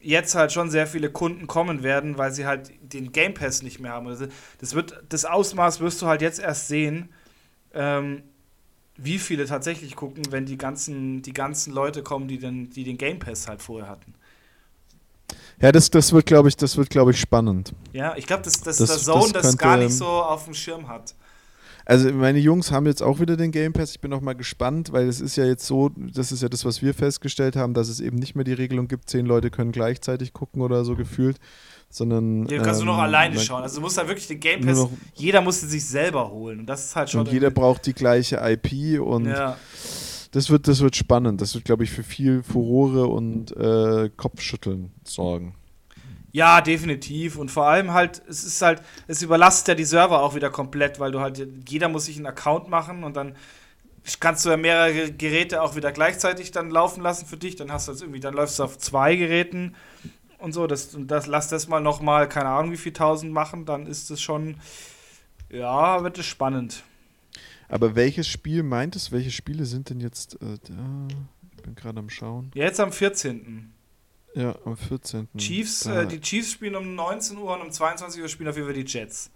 jetzt halt schon sehr viele Kunden kommen werden, weil sie halt den Game Pass nicht mehr haben. Also das wird, das Ausmaß wirst du halt jetzt erst sehen, ähm, wie viele tatsächlich gucken, wenn die ganzen, die ganzen Leute kommen, die den, die den Game Pass halt vorher hatten. Ja, das, das wird, glaube ich, das wird, glaube ich, spannend. Ja, ich glaube, dass, dass das, der Zone das, das gar nicht so auf dem Schirm hat. Also meine Jungs haben jetzt auch wieder den Game Pass. Ich bin auch mal gespannt, weil es ist ja jetzt so, das ist ja das, was wir festgestellt haben, dass es eben nicht mehr die Regelung gibt, zehn Leute können gleichzeitig gucken oder so gefühlt, sondern. Ja, du kannst ähm, nur noch alleine schauen. Also du musst da wirklich den Game Pass, jeder muss sich selber holen. Und das ist halt schon. Und jeder braucht die gleiche IP und. Ja das wird, das wird spannend. Das wird, glaube ich, für viel Furore und äh, Kopfschütteln sorgen. Ja, definitiv. Und vor allem halt, es ist halt, es überlastet ja die Server auch wieder komplett, weil du halt, jeder muss sich einen Account machen und dann kannst du ja mehrere Geräte auch wieder gleichzeitig dann laufen lassen für dich. Dann hast du das irgendwie, dann läufst du auf zwei Geräten und so. Das, das, lass das mal nochmal, keine Ahnung, wie viel tausend machen, dann ist es schon, ja, wird es spannend. Aber welches Spiel meint es? Welche Spiele sind denn jetzt äh, da? Ich bin gerade am Schauen. Ja, jetzt am 14. Ja, am 14. Chiefs, äh, die Chiefs spielen um 19 Uhr und um 22 Uhr spielen auf jeden Fall die Jets.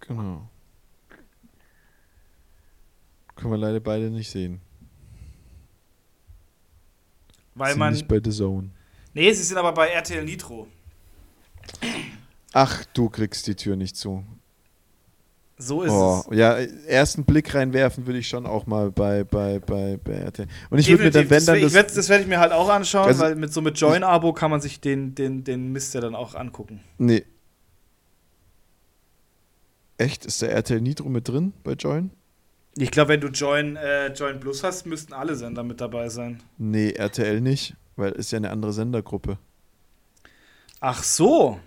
Genau. Können wir leider beide nicht sehen. Weil sind man. nicht bei The Zone. Nee, sie sind aber bei RTL Nitro. Ach, du kriegst die Tür nicht zu. So ist Oh, es. ja, ersten Blick reinwerfen würde ich schon auch mal bei, bei, bei, bei RTL. Und ich würde mir dann, wenn das, dann das, werd, das werde ich mir halt auch anschauen, Also- weil mit so mit Join-Abo kann man sich den, den, den Mist ja dann auch angucken. Nee. Echt? Ist der RTL Nitro mit drin bei Join? Ich glaube, wenn du Join, äh, Join Plus hast, müssten alle Sender mit dabei sein. Nee, RTL nicht, weil ist ja eine andere Sendergruppe. Ach so.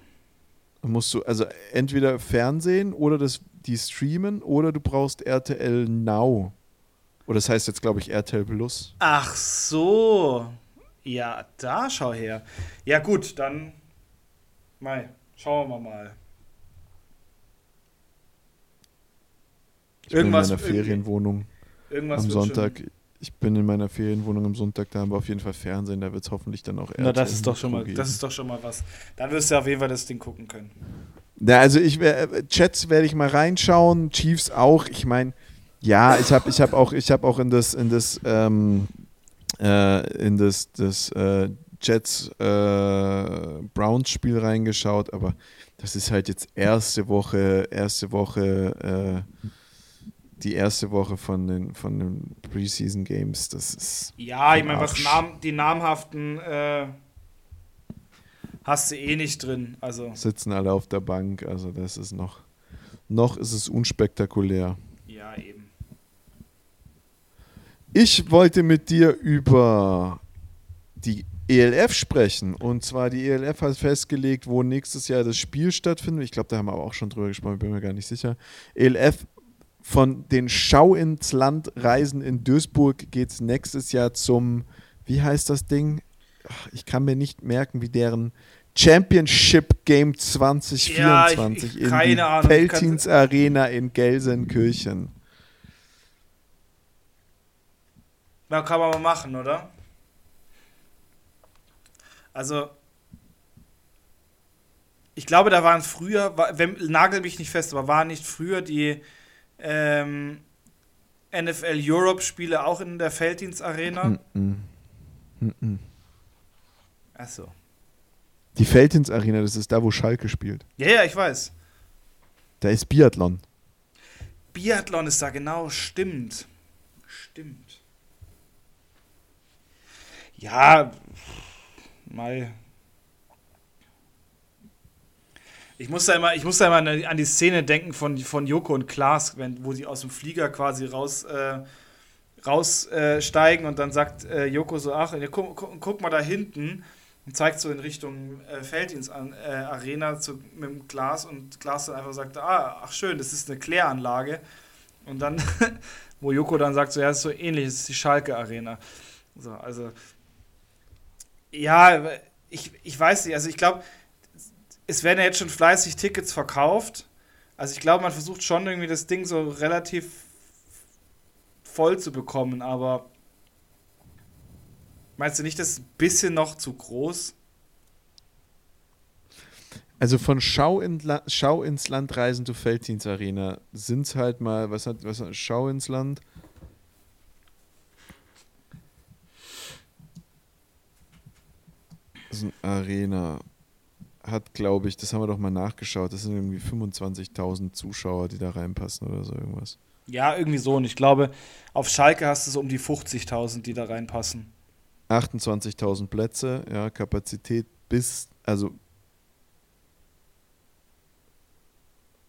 Musst du also entweder Fernsehen oder das, die streamen oder du brauchst RTL Now. Oder das heißt jetzt, glaube ich, RTL Plus. Ach so. Ja, da schau her. Ja, gut, dann. Mai, schauen wir mal. Ich Irgendwas- bin in meiner Ferienwohnung Irgendwas am Sonntag. Ich bin in meiner Ferienwohnung am Sonntag, da haben wir auf jeden Fall Fernsehen, da wird es hoffentlich dann auch Schon, na, das ist doch schon mal, geben. das ist doch schon mal was. Dann wirst du auf jeden Fall das Ding gucken können. Ja, also ich wär- Chats werde ich mal reinschauen, Chiefs auch. Ich meine, ja, ich habe ich hab auch ich habe auch in das in das ähm, äh, in das das äh, Jets äh, Browns Spiel reingeschaut, aber das ist halt jetzt erste Woche erste Woche äh, die erste Woche von den von den Preseason Games. Das ist Ja, ich meine, was. Nam die namhaften äh, hast du eh nicht drin. Also, sitzen alle auf der Bank, also das ist noch noch ist es unspektakulär. ja, eben. Ich wollte mit dir über die ELF sprechen. Und zwar die ELF hat festgelegt, wo nächstes Jahr das Spiel stattfindet. Ich glaube, da haben wir aber auch schon drüber gesprochen, bin mir gar nicht sicher. ELF von den Schau ins Land Reisen in Duisburg geht es nächstes Jahr zum, wie heißt das Ding? Ich kann mir nicht merken, wie deren Championship Game 2024 Ja, ich- ich- in die Ahnung. Feltins Arena in Gelsenkirchen. Na, kann man mal machen, oder? Also, ich glaube, da waren früher, wenn, nagel mich nicht fest, aber waren nicht früher die ähm, NFL Europe-Spiele auch in der Felddienst-Arena? Mm-mm. Mm-mm. Achso. Die Feldins Arena, das ist da, wo Schalke spielt. Ja, ja, ich weiß. Da ist Biathlon. Biathlon ist da, genau, stimmt. Stimmt. Ja, mal. Ich muss da immer, ich muss da immer an die- Szene denken von, von Joko und Klaas, wenn, wo sie aus dem Flieger quasi raus, äh, raussteigen äh, und dann sagt äh, Joko so, ach, guck, guck, guck mal da hinten und zeigt so in Richtung äh, Felddienst an, äh, mit dem Glas und Glas dann einfach sagt, ah, ach schön, das ist eine Kläranlage. Und dann, wo Joko dann sagt, so, ja, das ist so ähnlich, das ist die Schalke Arena. So, also, ja, ich, ich weiß nicht, also ich glaube, es werden ja jetzt schon fleißig Tickets verkauft. Also ich glaube, man versucht schon irgendwie das Ding so relativ voll zu bekommen, aber meinst du nicht, das ist ein bisschen noch zu groß? Also von Schau, in La Schau ins Land reisen zu Felddienst Arena sind es halt mal, was hat, was hat Schau ins Land? Das ist eine Arena. Hat, glaube ich, das haben wir doch mal nachgeschaut, das sind irgendwie 25.000 Zuschauer, die da reinpassen oder so irgendwas. Ja, irgendwie so. Und ich glaube, auf Schalke hast du so um die 50.000, die da reinpassen. 28.000 Plätze, ja, Kapazität bis, also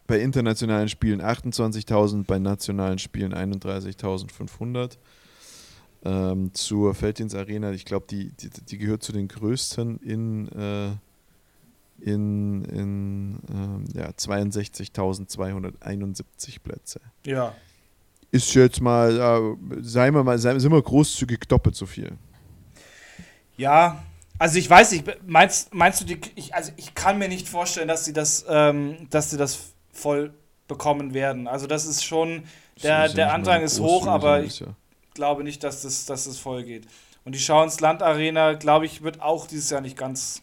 bei internationalen Spielen 28.000, bei nationalen Spielen 31.500. Ähm, zur Arena, ich glaube, die, die, die gehört zu den größten in, äh, in, in ähm, ja, 62.271 Plätze. Ja. Ist jetzt mal, äh, seien wir mal, seien, sind wir großzügig doppelt so viel. Ja, also ich weiß nicht, meinst, meinst du, die, ich, also ich kann mir nicht vorstellen, dass sie das, ähm, dass sie das voll bekommen werden. Also das ist schon, der, der Andrang ist hoch, aber ich glaube nicht, dass das, dass das voll geht. Und die Schau ins Land Arena, glaube ich, wird auch dieses Jahr nicht ganz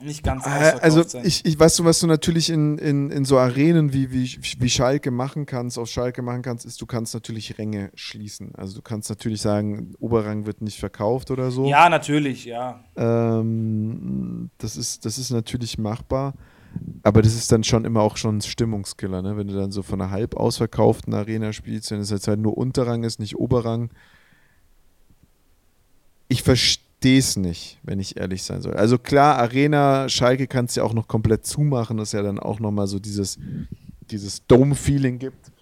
nicht ganz äh, Also ich, ich weißt du, was du natürlich in, in, in so Arenen wie, wie, wie Schalke machen kannst, auf Schalke machen kannst, ist, du kannst natürlich Ränge schließen. Also du kannst natürlich sagen, Oberrang wird nicht verkauft oder so. Ja, natürlich, ja. Ähm, das, ist, das ist natürlich machbar. Aber das ist dann schon immer auch schon ein Stimmungskiller, ne? Wenn du dann so von einer halb ausverkauften Arena spielst, wenn es jetzt halt nur Unterrang ist, nicht Oberrang. Ich verstehe verstehe es nicht, wenn ich ehrlich sein soll. Also klar, Arena, Schalke kannst du ja auch noch komplett zumachen, dass ja dann auch nochmal so dieses, dieses Dome-Feeling gibt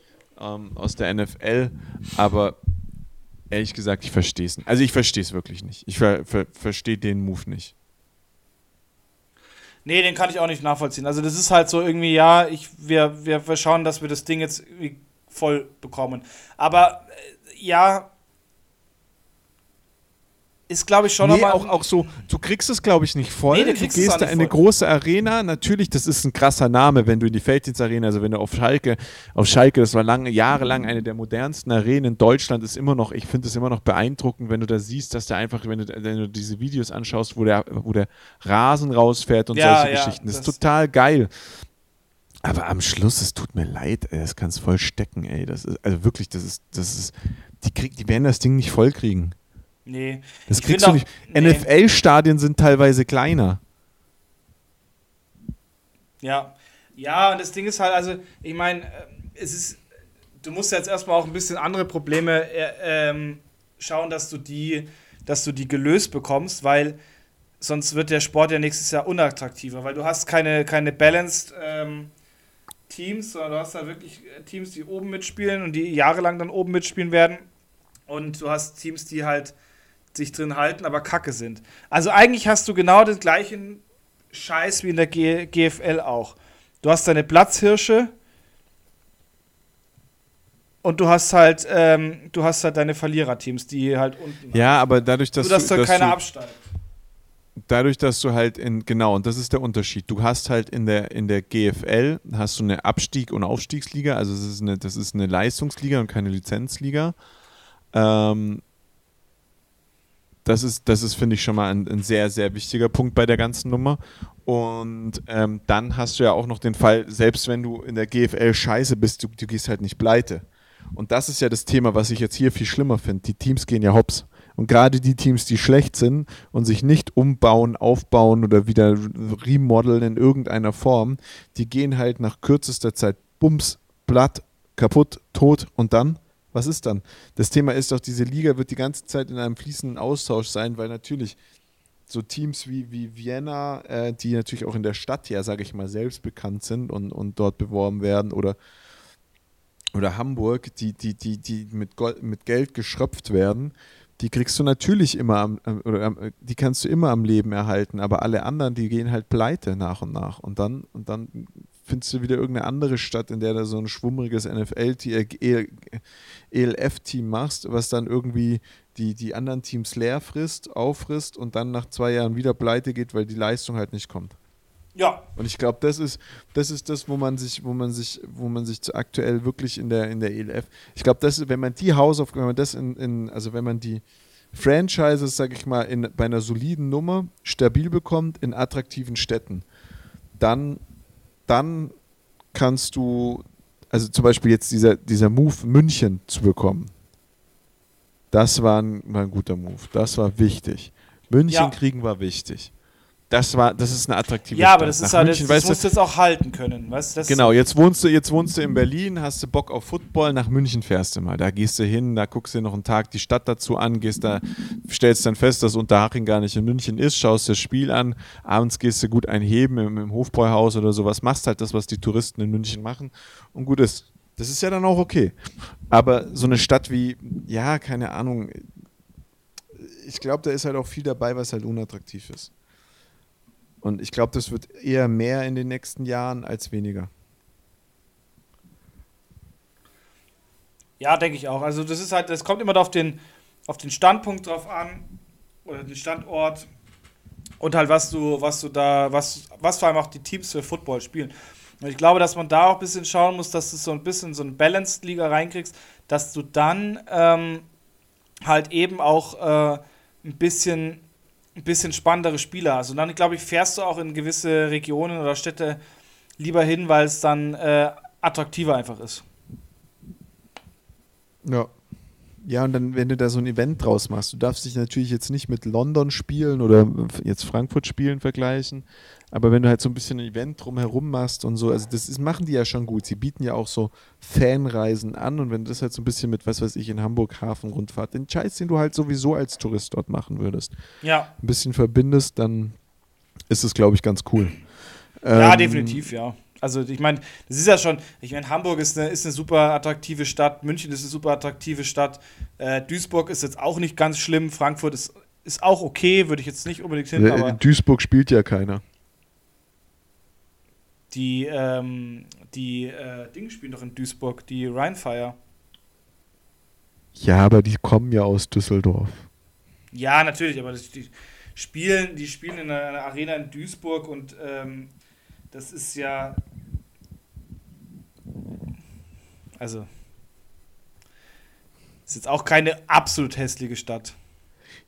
ähm, aus der NFL. Aber ehrlich gesagt, ich verstehe es nicht. Also ich verstehe es wirklich nicht. Ich ver ver verstehe den Move nicht. Nee, den kann ich auch nicht nachvollziehen. Also das ist halt so irgendwie, ja, ich, wir, wir, wir schauen, dass wir das Ding jetzt voll bekommen. Aber äh, ja, ist, glaube ich, schon nee, auch, auch so, du kriegst es, glaube ich, nicht voll. Nee, du, du gehst da in eine große Arena. Natürlich, das ist ein krasser Name, wenn du in die Felddienstarena, also wenn du auf Schalke, auf Schalke, das war lange, jahrelang eine der modernsten Arenen in Deutschland, ist immer noch, ich finde es immer noch beeindruckend, wenn du da siehst, dass der einfach, wenn du, wenn du diese Videos anschaust, wo der, wo der Rasen rausfährt und ja, solche ja, Geschichten. Das, das ist total geil. Aber am Schluss, es tut mir leid, ey, das kann es voll stecken, ey. Das ist, also wirklich, das ist, das ist, die, krieg, die werden das Ding nicht voll kriegen. Nee. Das kriegst du nicht. Nee. NFL-Stadien sind teilweise kleiner. Ja. Ja, und das Ding ist halt, also, ich meine, äh, es ist, du musst jetzt erstmal auch ein bisschen andere Probleme äh, ähm, schauen, dass du die, dass du die gelöst bekommst, weil sonst wird der Sport ja nächstes Jahr unattraktiver, weil du hast keine, keine balanced ähm, Teams, sondern du hast da wirklich Teams, die oben mitspielen und die jahrelang dann oben mitspielen werden. Und du hast Teams, die halt sich drin halten, aber kacke sind. Also eigentlich hast du genau den gleichen Scheiß wie in der G GFL auch. Du hast deine Platzhirsche und du hast halt, ähm, du hast halt deine Verliererteams, die halt unten. Ja, aber dadurch, dass, du, dass da keiner absteigt. Dadurch, dass du halt in, genau, und das ist der Unterschied. Du hast halt in der, in der GFL hast du eine Abstieg- und Aufstiegsliga, also das ist eine, das ist eine Leistungsliga und keine Lizenzliga. Ähm, das ist, das ist finde ich, schon mal ein, ein, sehr, sehr wichtiger Punkt bei der ganzen Nummer. Und ähm, dann hast du ja auch noch den Fall, selbst wenn du in der GFL scheiße bist, du, du gehst halt nicht pleite. Und das ist ja das Thema, was ich jetzt hier viel schlimmer finde. Die Teams gehen ja hops. Und gerade die Teams, die schlecht sind und sich nicht umbauen, aufbauen oder wieder remodeln in irgendeiner Form, die gehen halt nach kürzester Zeit bums, platt, kaputt, tot und dann was ist dann? Das Thema ist doch, diese Liga wird die ganze Zeit in einem fließenden Austausch sein, weil natürlich so Teams wie, wie Vienna, äh, die natürlich auch in der Stadt ja, sage ich mal, selbst bekannt sind und, und dort beworben werden oder, oder Hamburg, die, die, die, die mit, Gold, mit Geld geschröpft werden, die kriegst du natürlich immer am, oder die kannst du immer am Leben erhalten, aber alle anderen, die gehen halt pleite nach und nach. Und dann, und dann findest du wieder irgendeine andere Stadt, in der du so ein schwummriges NFL-ELF-Team e machst, was dann irgendwie die, die anderen Teams leer frisst, auffrisst und dann nach zwei Jahren wieder pleite geht, weil die Leistung halt nicht kommt. Ja. Und ich glaube, das ist, das ist das, wo man sich, wo man sich, wo man sich aktuell wirklich in der, in der ELF, ich glaube, das wenn man die Hausaufgaben, wenn man das in, in, also wenn man die Franchises, sag ich mal, in, bei einer soliden Nummer stabil bekommt in attraktiven Städten, dann dann kannst du, also zum Beispiel jetzt dieser, dieser Move, München zu bekommen, das war ein, war ein guter Move. Das war wichtig. München ja. kriegen war wichtig. Das war, das ist eine attraktive Ja, Stadt. aber das ist halt, München, das, das musst du jetzt auch halten können, weißt das Genau, jetzt wohnst du, jetzt wohnst du in Berlin, hast du Bock auf Football, nach München fährst du mal. Da gehst du hin, da guckst du dir noch einen Tag die Stadt dazu an, gehst da, stellst dann fest, dass Unterhaching gar nicht in München ist, schaust das Spiel an, abends gehst du gut einheben im, im Hofbräuhaus oder sowas, machst halt das, was die Touristen in München machen und gut ist. Das ist ja dann auch okay. Aber so eine Stadt wie, ja, keine Ahnung, ich glaube, da ist halt auch viel dabei, was halt unattraktiv ist. Und ich glaube, das wird eher mehr in den nächsten Jahren als weniger. Ja, denke ich auch. Also das ist halt, das kommt immer auf den, auf den Standpunkt drauf an oder den Standort und halt was du, was du da, was, was vor allem auch die Teams für Football spielen. Und ich glaube, dass man da auch ein bisschen schauen muss, dass du so ein bisschen so eine Balanced-Liga reinkriegst, dass du dann ähm, halt eben auch äh, ein bisschen ein bisschen spannendere Spieler hast. Und dann, glaube ich, fährst du auch in gewisse Regionen oder Städte lieber hin, weil es dann äh, attraktiver einfach ist. Ja. Ja, und dann, wenn du da so ein Event draus machst, du darfst dich natürlich jetzt nicht mit London spielen oder jetzt Frankfurt spielen vergleichen, aber wenn du halt so ein bisschen ein Event drumherum machst und so, also das ist, machen die ja schon gut. Sie bieten ja auch so Fanreisen an und wenn du das halt so ein bisschen mit, was weiß ich, in Hamburg Hafenrundfahrt, den Scheiß, den du halt sowieso als Tourist dort machen würdest, ja. ein bisschen verbindest, dann ist es, glaube ich, ganz cool. Ja, ähm, definitiv, ja. Also ich meine, das ist ja schon, ich meine, Hamburg ist eine, ist eine super attraktive Stadt, München ist eine super attraktive Stadt, äh, Duisburg ist jetzt auch nicht ganz schlimm, Frankfurt ist, ist auch okay, würde ich jetzt nicht unbedingt hin, aber... Duisburg spielt ja keiner. Die, ähm, die äh, Dinge spielen doch in Duisburg, die Rheinfire. Ja, aber die kommen ja aus Düsseldorf. Ja, natürlich, aber das, die spielen, die spielen in einer, einer Arena in Duisburg und ähm, das ist ja. Also. Ist jetzt auch keine absolut hässliche Stadt.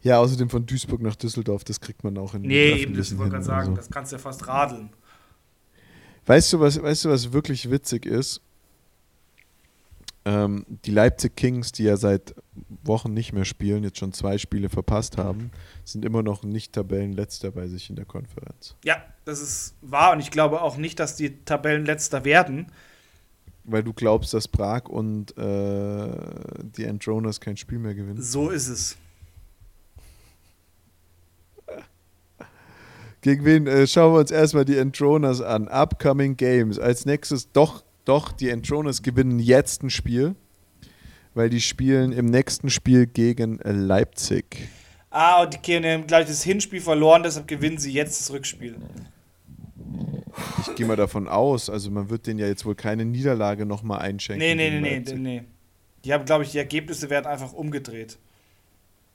Ja, außerdem von Duisburg nach Düsseldorf, das kriegt man auch in Nee, eben, das wollte gerade sagen, so. das kannst du ja fast radeln. Weißt du, was, weißt du, was wirklich witzig ist? Ähm, die Leipzig Kings, die ja seit Wochen nicht mehr spielen, jetzt schon zwei Spiele verpasst haben, sind immer noch nicht Tabellenletzter bei sich in der Konferenz. Ja, das ist wahr und ich glaube auch nicht, dass die Tabellenletzter werden. Weil du glaubst, dass Prag und äh, die Andronas kein Spiel mehr gewinnen. So ist es. Gegen wen äh, schauen wir uns erstmal die Entroners an? Upcoming Games. Als nächstes doch, doch, die Entroners gewinnen jetzt ein Spiel, weil die spielen im nächsten Spiel gegen äh, Leipzig. Ah, und die haben gleich das Hinspiel verloren, deshalb gewinnen sie jetzt das Rückspiel. Ich gehe mal davon aus, also man wird denen ja jetzt wohl keine Niederlage nochmal einschenken. Nee, nee, nee, nee, nee. Die haben, glaube ich, die Ergebnisse werden einfach umgedreht.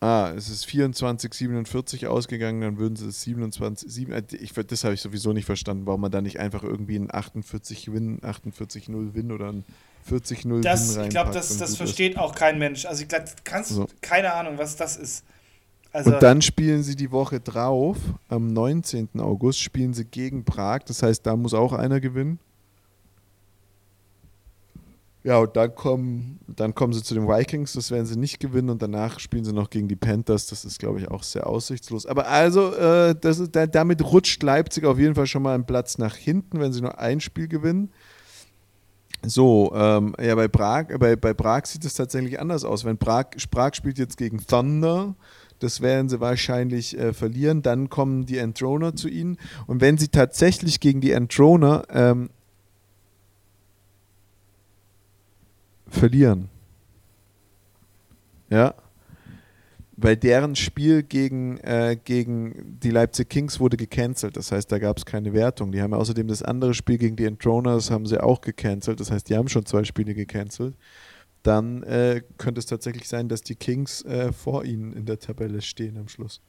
Ah, es ist 24, 47 ausgegangen, dann würden sie es 27, 7, äh, ich, das habe ich sowieso nicht verstanden, warum man da nicht einfach irgendwie einen 48 Win, 48-0 Win oder einen 40-0 Win reinpackt. Ich glaube, das, das versteht ist. auch kein Mensch. Also ich glaube, kannst so. keine Ahnung, was das ist. Also und dann spielen sie die Woche drauf, am 19. August spielen sie gegen Prag, das heißt, da muss auch einer gewinnen. Ja, und dann kommen, dann kommen sie zu den Vikings, das werden sie nicht gewinnen und danach spielen sie noch gegen die Panthers, das ist, glaube ich, auch sehr aussichtslos. Aber also, äh, das ist, da, damit rutscht Leipzig auf jeden Fall schon mal einen Platz nach hinten, wenn sie nur ein Spiel gewinnen. So, ähm, ja, bei Prag, bei, bei Prag sieht es tatsächlich anders aus. Wenn Prag, Prag spielt jetzt gegen Thunder, das werden sie wahrscheinlich äh, verlieren. Dann kommen die Entroner zu ihnen. Und wenn sie tatsächlich gegen die Entroner ähm, verlieren. Ja. Weil deren Spiel gegen, äh, gegen die Leipzig Kings wurde gecancelt. Das heißt, da gab es keine Wertung. Die haben außerdem das andere Spiel gegen die Entroners haben sie auch gecancelt. Das heißt, die haben schon zwei Spiele gecancelt. Dann äh, könnte es tatsächlich sein, dass die Kings äh, vor ihnen in der Tabelle stehen am Schluss.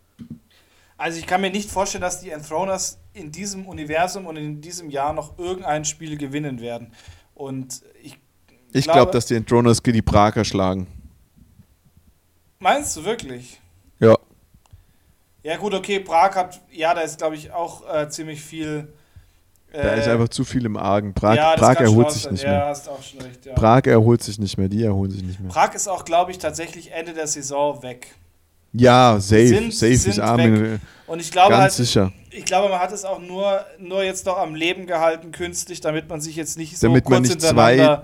Also ich kann mir nicht vorstellen, dass die Enthroners in diesem Universum und in diesem Jahr noch irgendein Spiel gewinnen werden. Und ich ich glaube, glaub, dass die Endroners die Prager schlagen. Meinst du wirklich? Ja. Ja, gut, okay, Prag hat, ja, da ist, glaube ich, auch äh, ziemlich viel. Äh, da ist einfach zu viel im Argen. Prag, ja, Prag erholt sich nicht ja, mehr. Hast auch schon recht, ja. Prag erholt sich nicht mehr, die erholen sich nicht mehr. Prag ist auch, glaube ich, tatsächlich Ende der Saison weg. Ja, safe, sind, safe ist Armin. Und ich glaube ganz halt, sicher. ich glaube, man hat es auch nur, nur jetzt noch am Leben gehalten, künstlich, damit man sich jetzt nicht so damit kurz man nicht zwei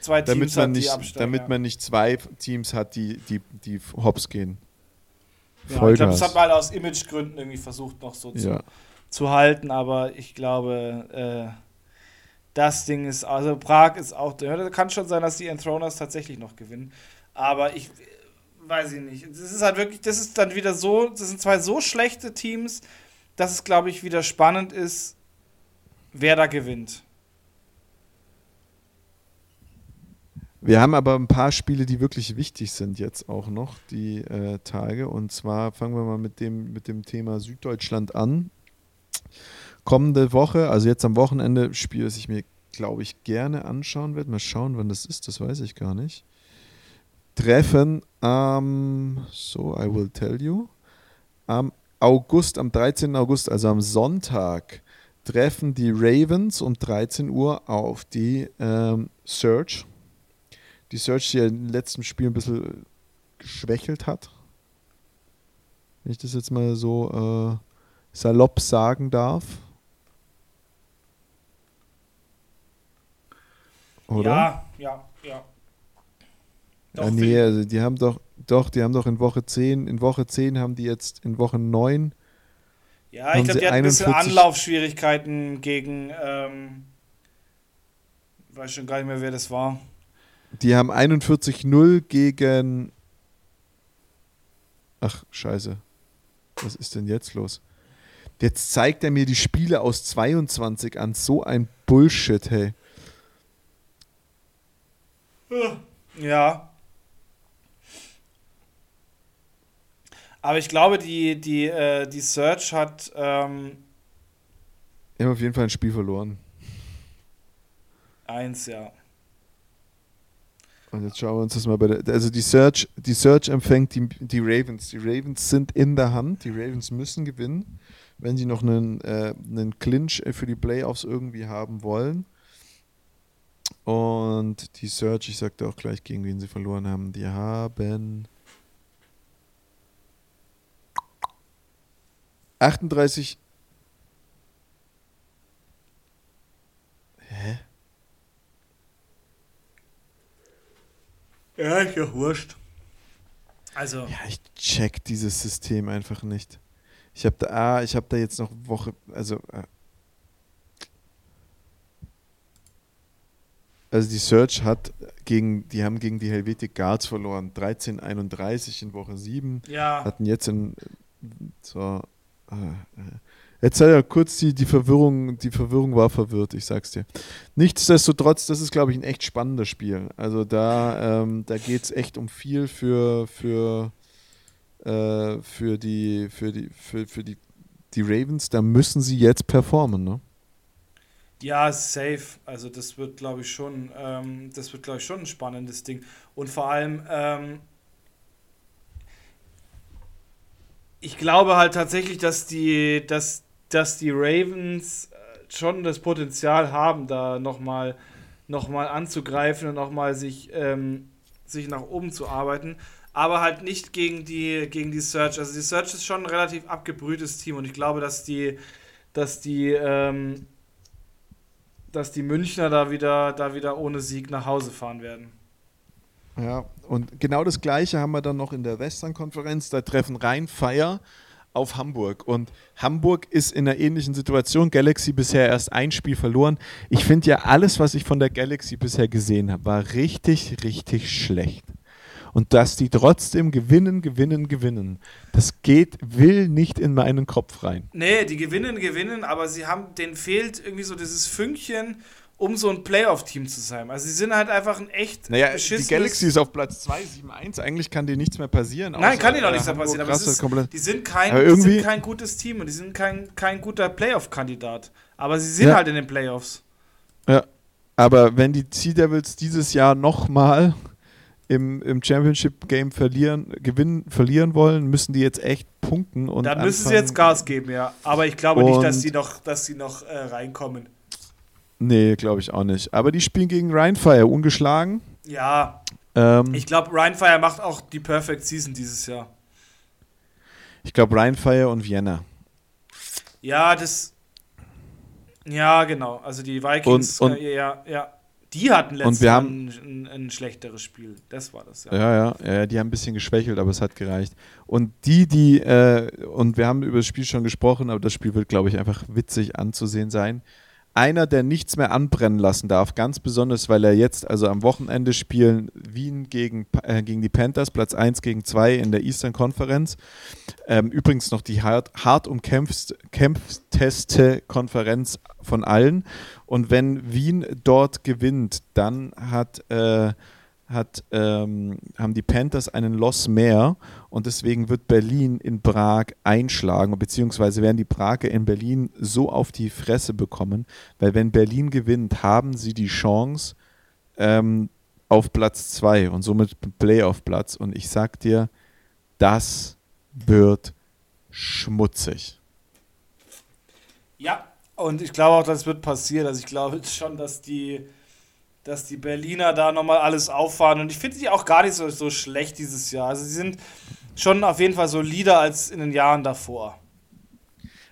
zwei damit Teams man hat, nicht, absteigen, Damit ja. man nicht zwei Teams hat, die, die, die hops gehen. Ja, ich glaube, das hat man halt aus Imagegründen irgendwie versucht, noch so ja. Zu, halten, aber ich glaube, äh, das Ding ist, also Prag ist auch, kann schon sein, dass die Enthroners tatsächlich noch gewinnen, aber ich weiß ich nicht. Das ist halt wirklich, das ist dann wieder so, das sind zwei so schlechte Teams, dass es, glaube ich, wieder spannend ist, wer da gewinnt. Wir haben aber ein paar Spiele, die wirklich wichtig sind jetzt auch noch, die äh, Tage. Und zwar fangen wir mal mit dem, mit dem Thema Süddeutschland an. Kommende Woche, also jetzt am Wochenende, Spiel, das ich mir, glaube ich, gerne anschauen werde. Mal schauen, wann das ist, das weiß ich gar nicht. Treffen am, so, I will tell you, am August, am 13. August, also am Sonntag, treffen die Ravens um 13 Uhr auf die ähm, Search die Search, die ja im letzten Spiel ein bisschen geschwächelt hat. Wenn ich das jetzt mal so äh, salopp sagen darf. Oder? Ja, ja, ja. Doch, ja, nee, also die haben doch, doch, die haben doch in Woche 10, in Woche 10 haben die jetzt in Woche 9. Ja, ich glaube, die hatten ein bisschen Anlaufschwierigkeiten gegen, ähm, weiß schon gar nicht mehr, wer das war. Die haben 41-0 gegen. Ach, scheiße. Was ist denn jetzt los? Jetzt zeigt er mir die Spiele aus 22 an. So ein Bullshit, hey. Ja. Aber ich glaube, die, die, äh, die Search hat. Ähm Wir haben auf jeden Fall ein Spiel verloren. Eins, ja. Und jetzt schauen wir uns das mal bei der. Also die Search, die Search empfängt die, die Ravens. Die Ravens sind in der Hand. Die Ravens müssen gewinnen, wenn sie noch einen, äh, einen Clinch für die Playoffs irgendwie haben wollen. Und die Search, ich sagte auch gleich, gegen wen sie verloren haben, die haben 38 Ja, ist ja wurscht. Also. Ja, ich check dieses System einfach nicht. Ich habe da, ah, ich habe da jetzt noch Woche, also. Äh, also die Search hat gegen, die haben gegen die Helvetic Guards verloren. 13:31 in Woche 7. Ja. Hatten jetzt in so, äh, äh Jetzt sei ja kurz die, die Verwirrung, die Verwirrung war verwirrt, ich sag's dir. Nichtsdestotrotz, das ist, glaube ich, ein echt spannendes Spiel. Also da, ähm, da geht es echt um viel für, für, äh, für die, für die, für, für die, die Ravens. Da müssen sie jetzt performen, ne? Ja, safe. Also das wird, glaube ich, schon, ähm, das wird, glaube ich, schon ein spannendes Ding. Und vor allem, ähm, ich glaube halt tatsächlich, dass die, dass dass die Ravens äh, schon das Potenzial haben, da nochmal noch mal anzugreifen und nochmal sich, ähm, sich nach oben zu arbeiten. Aber halt nicht gegen die, gegen die Search. Also die Search ist schon ein relativ abgebrühtes Team und ich glaube, dass die, dass die, ähm, dass die Münchner da wieder, da wieder ohne Sieg nach Hause fahren werden. Ja, und genau das Gleiche haben wir dann noch in der Western-Konferenz. Da treffen Rhein-Fire auf Hamburg. Und Hamburg ist in einer ähnlichen Situation. Galaxy bisher erst ein Spiel verloren. Ich finde ja, alles, was ich von der Galaxy bisher gesehen habe, war richtig, richtig schlecht. Und dass die trotzdem gewinnen, gewinnen, gewinnen, das geht, will nicht in meinen Kopf rein. Nee, die gewinnen, gewinnen, aber sie haben, denen fehlt irgendwie so dieses Fünkchen um so ein Playoff-Team zu sein. Also sie sind halt einfach ein echt Naja, die Galaxy ist auf Platz 2, 7-1. Eigentlich kann dir nichts mehr passieren. Nein, kann dir doch nichts mehr passieren. Aber ist, die, sind kein, die sind kein gutes Team und die sind kein, kein guter Playoff-Kandidat. Aber sie sind ja. halt in den Playoffs. Ja, aber wenn die Sea Devils dieses Jahr nochmal im, im Championship-Game verlieren, gewinnen, verlieren wollen, müssen die jetzt echt punkten. Und Dann müssen sie jetzt Gas geben, ja. Aber ich glaube nicht, dass sie noch, dass sie noch äh, reinkommen. Nee, glaube ich auch nicht. Aber die spielen gegen Rheinfire ungeschlagen. Ja. Ähm, ich glaube, Rheinfire macht auch die Perfect Season dieses Jahr. Ich glaube, Rheinfire und Vienna. Ja, das. Ja, genau. Also die Vikings, und, und, äh, ja, ja. Die hatten letztes Jahr ein, ein, ein, schlechteres Spiel. Das war das, ja. Ja, ja, ja, die haben ein bisschen geschwächelt, aber es hat gereicht. Und die, die, äh, und wir haben über das Spiel schon gesprochen, aber das Spiel wird, glaube ich, einfach witzig anzusehen sein. Einer, der nichts mehr anbrennen lassen darf, ganz besonders, weil er jetzt, also am Wochenende spielen Wien gegen, äh, gegen die Panthers, Platz 1 gegen 2 in der Eastern Conference. Ähm, übrigens noch die hart, hart umkämpfteste Konferenz von allen. Und wenn Wien dort gewinnt, dann hat äh, hat, ähm, haben die Panthers einen Loss mehr und deswegen wird Berlin in Prag einschlagen, beziehungsweise werden die Prager in Berlin so auf die Fresse bekommen, weil wenn Berlin gewinnt, haben sie die Chance ähm, auf Platz 2 und somit Playoff-Platz und ich sag dir, das wird schmutzig. Ja, und ich glaube auch, das wird passieren. Also ich glaube schon, dass die dass die Berliner da nochmal alles auffahren. Und ich finde sie auch gar nicht so, so schlecht dieses Jahr. Also sie sind schon auf jeden Fall solider als in den Jahren davor.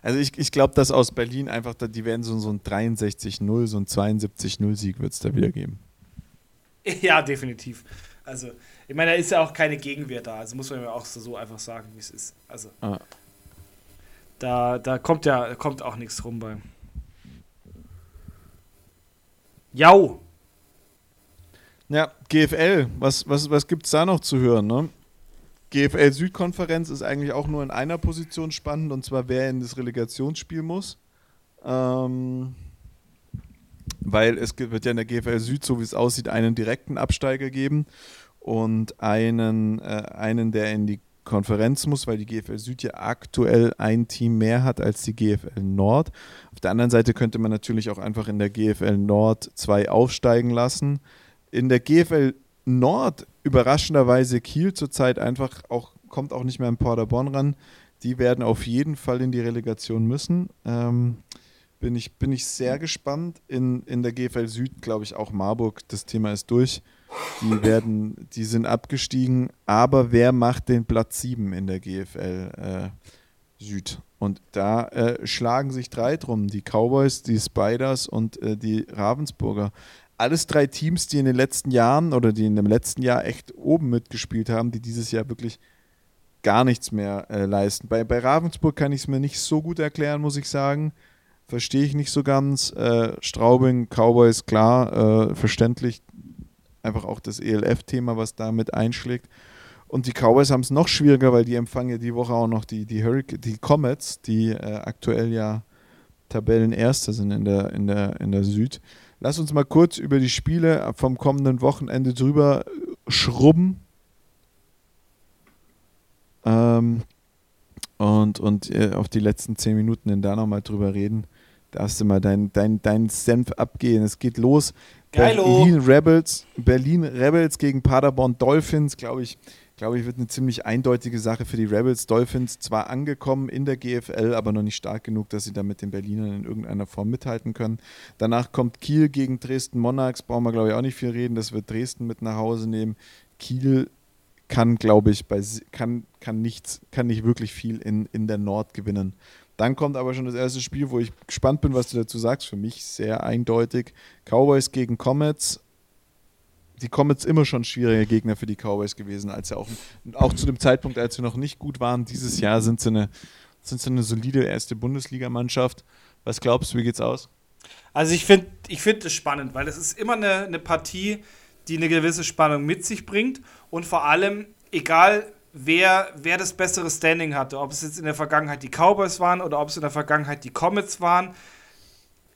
Also ich, ich glaube, dass aus Berlin einfach, die werden so, so ein 63-0, so ein 72-0-Sieg wird es da wieder geben. Ja, definitiv. Also, ich meine, da ist ja auch keine Gegenwehr da. Also muss man ja auch so einfach sagen, wie es ist. Also, ah. da, da kommt ja kommt auch nichts rum bei. Jau! Ja, GFL, was, was, was gibt es da noch zu hören? Ne? GFL Südkonferenz ist eigentlich auch nur in einer Position spannend, und zwar wer in das Relegationsspiel muss. Ähm, weil es wird ja in der GFL Süd, so wie es aussieht, einen direkten Absteiger geben und einen, äh, einen, der in die Konferenz muss, weil die GFL Süd ja aktuell ein Team mehr hat als die GFL Nord. Auf der anderen Seite könnte man natürlich auch einfach in der GFL Nord zwei aufsteigen lassen in der GFL Nord überraschenderweise Kiel zurzeit einfach auch, kommt auch nicht mehr an Paderborn ran. Die werden auf jeden Fall in die Relegation müssen. Ähm, bin, ich, bin ich sehr gespannt. In, in der GFL Süd glaube ich auch Marburg, das Thema ist durch. Die werden, die sind abgestiegen, aber wer macht den Platz 7 in der GFL äh, Süd? Und da äh, schlagen sich drei drum: die Cowboys, die Spiders und äh, die Ravensburger alles drei Teams, die in den letzten Jahren oder die in dem letzten Jahr echt oben mitgespielt haben, die dieses Jahr wirklich gar nichts mehr äh, leisten. Bei, bei Ravensburg kann ich es mir nicht so gut erklären, muss ich sagen. Verstehe ich nicht so ganz. Äh, Straubing, Cowboys, klar, äh, verständlich. Einfach auch das ELF-Thema, was da mit einschlägt. Und die Cowboys haben es noch schwieriger, weil die empfangen ja die Woche auch noch die, die, Hurricane, die Comets, die äh, aktuell ja Tabellenerster sind in der, in der, in der Süd. Lass uns mal kurz über die Spiele vom kommenden Wochenende drüber schrubben. Ähm, und und äh, auf die letzten zehn Minuten in da nochmal drüber reden. Darfst du mal deinen dein, dein Senf abgehen. Es geht los. Geilo. Berlin Rebels, Berlin Rebels gegen Paderborn Dolphins, glaube ich glaube ich, wird eine ziemlich eindeutige Sache für die Rebels. Dolphins zwar angekommen in der GFL, aber noch nicht stark genug, dass sie da mit den Berlinern in irgendeiner Form mithalten können. Danach kommt Kiel gegen Dresden Monarchs, brauchen wir, glaube ich, auch nicht viel reden. Das wird Dresden mit nach Hause nehmen. Kiel kann, glaube ich, bei, kann, kann, nichts, kann nicht wirklich viel in, in der Nord gewinnen. Dann kommt aber schon das erste Spiel, wo ich gespannt bin, was du dazu sagst. Für mich sehr eindeutig. Cowboys gegen Comets die Comets immer schon schwieriger Gegner für die Cowboys gewesen, als ja auch, auch zu dem Zeitpunkt, als sie noch nicht gut waren. Dieses Jahr sind sie eine, sind sie eine solide erste Bundesligamannschaft. Was glaubst du, wie geht's aus? Also ich finde ich find es spannend, weil es ist immer eine, eine Partie, die eine gewisse Spannung mit sich bringt und vor allem, egal wer, wer das bessere Standing hatte, ob es jetzt in der Vergangenheit die Cowboys waren oder ob es in der Vergangenheit die Comets waren,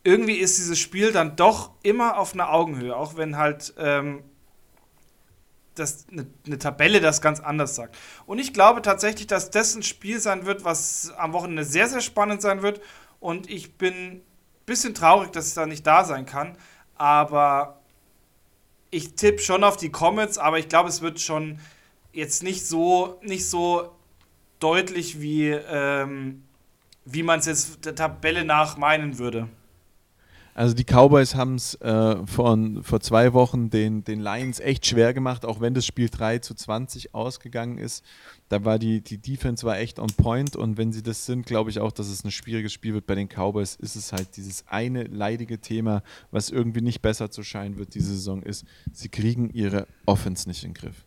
irgendwie ist dieses Spiel dann doch immer auf einer Augenhöhe, auch wenn halt ähm, das, eine, eine, Tabelle das ganz anders sagt. Und ich glaube tatsächlich, dass das ein Spiel sein wird, was am Wochenende sehr, sehr spannend sein wird. Und ich bin ein bisschen traurig, dass es da nicht da sein kann. Aber ich tippe schon auf die Comets, aber ich glaube, es wird schon jetzt nicht so, nicht so deutlich, wie, ähm, wie man es jetzt der Tabelle nach meinen würde. Also die Cowboys haben es äh, vor, zwei Wochen den, den Lions echt schwer gemacht, auch wenn das Spiel 3 zu 20 ausgegangen ist. Da war die, die Defense war echt on point und wenn sie das sind, glaube ich auch, dass es ein schwieriges Spiel wird. Bei den Cowboys ist es halt dieses eine leidige Thema, was irgendwie nicht besser zu scheinen wird diese Saison, ist, sie kriegen ihre Offense nicht in den Griff.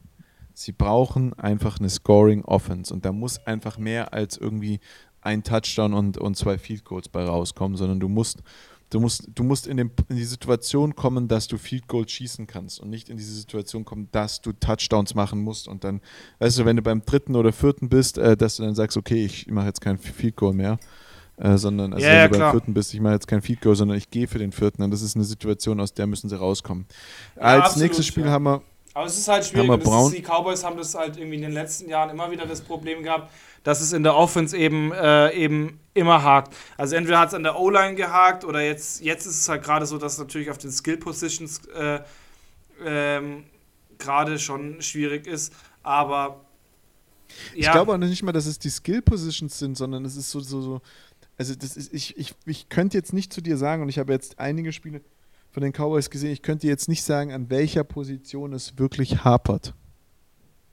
Sie brauchen einfach eine Scoring Offense und da muss einfach mehr als irgendwie ein Touchdown und, und zwei Field Goals bei rauskommen, sondern du musst Du musst, du musst in, den, in die Situation kommen, dass du Field Goal schießen kannst und nicht in diese Situation kommen, dass du Touchdowns machen musst und dann, weißt du, wenn du beim dritten oder vierten bist, äh, dass du dann sagst, okay, ich mache jetzt kein Field Goal mehr, äh, sondern also Ja, wenn ja, du beim vierten bist, ich mache jetzt kein Field Goal, sondern ich gehe für den vierten und das ist eine Situation, aus der müssen sie rauskommen. Als absolut, nächstes Spiel ja. haben wir Aber es ist halt schwierig. Hammer Brown. ist, die Cowboys haben das halt irgendwie in den letzten Jahren immer wieder das Problem gehabt, dass es in der Offense eben, äh, eben immer hakt. Also entweder hat es an der O-Line gehakt oder jetzt, jetzt ist es halt gerade so, dass natürlich auf den Skill-Positions äh, ähm, gerade schon schwierig ist. Aber Ich glaube auch nicht mal, dass es die Skill Positions sind, sondern es ist so, so, so also das ist, ich, ich, ich könnte jetzt nicht zu dir sagen, und ich habe jetzt einige Spiele von den Cowboys gesehen, ich könnte jetzt nicht sagen, an welcher Position es wirklich hapert.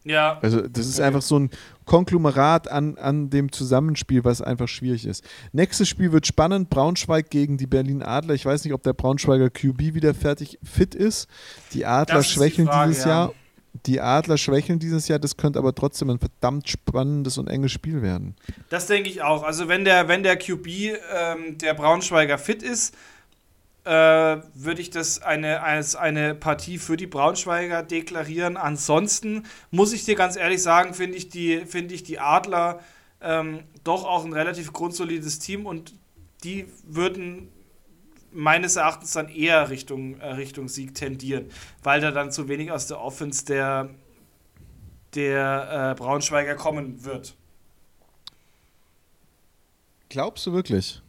ja, Also das ist Okay. einfach so ein Konglomerat an, an dem Zusammenspiel, was einfach schwierig ist. Nächstes Spiel wird spannend, Braunschweig gegen die Berlin Adler. Ich weiß nicht, ob der Braunschweiger QB wieder fertig fit ist. Die Adler ist die schwächeln Frage, dieses ja. Jahr. Die Adler schwächeln dieses Jahr, das könnte aber trotzdem ein verdammt spannendes und enges Spiel werden. Das denke ich auch. Also wenn der, wenn der QB ähm, der Braunschweiger fit ist, äh, würde ich das eine, als eine Partie für die Braunschweiger deklarieren. Ansonsten muss ich dir ganz ehrlich sagen, finde ich, die, finde ich die Adler ähm, doch auch ein relativ grundsolides Team und die würden meines Erachtens dann eher Richtung, äh, Richtung Sieg tendieren, weil da dann zu wenig aus der Offense der, der äh, Braunschweiger kommen wird. Glaubst du wirklich?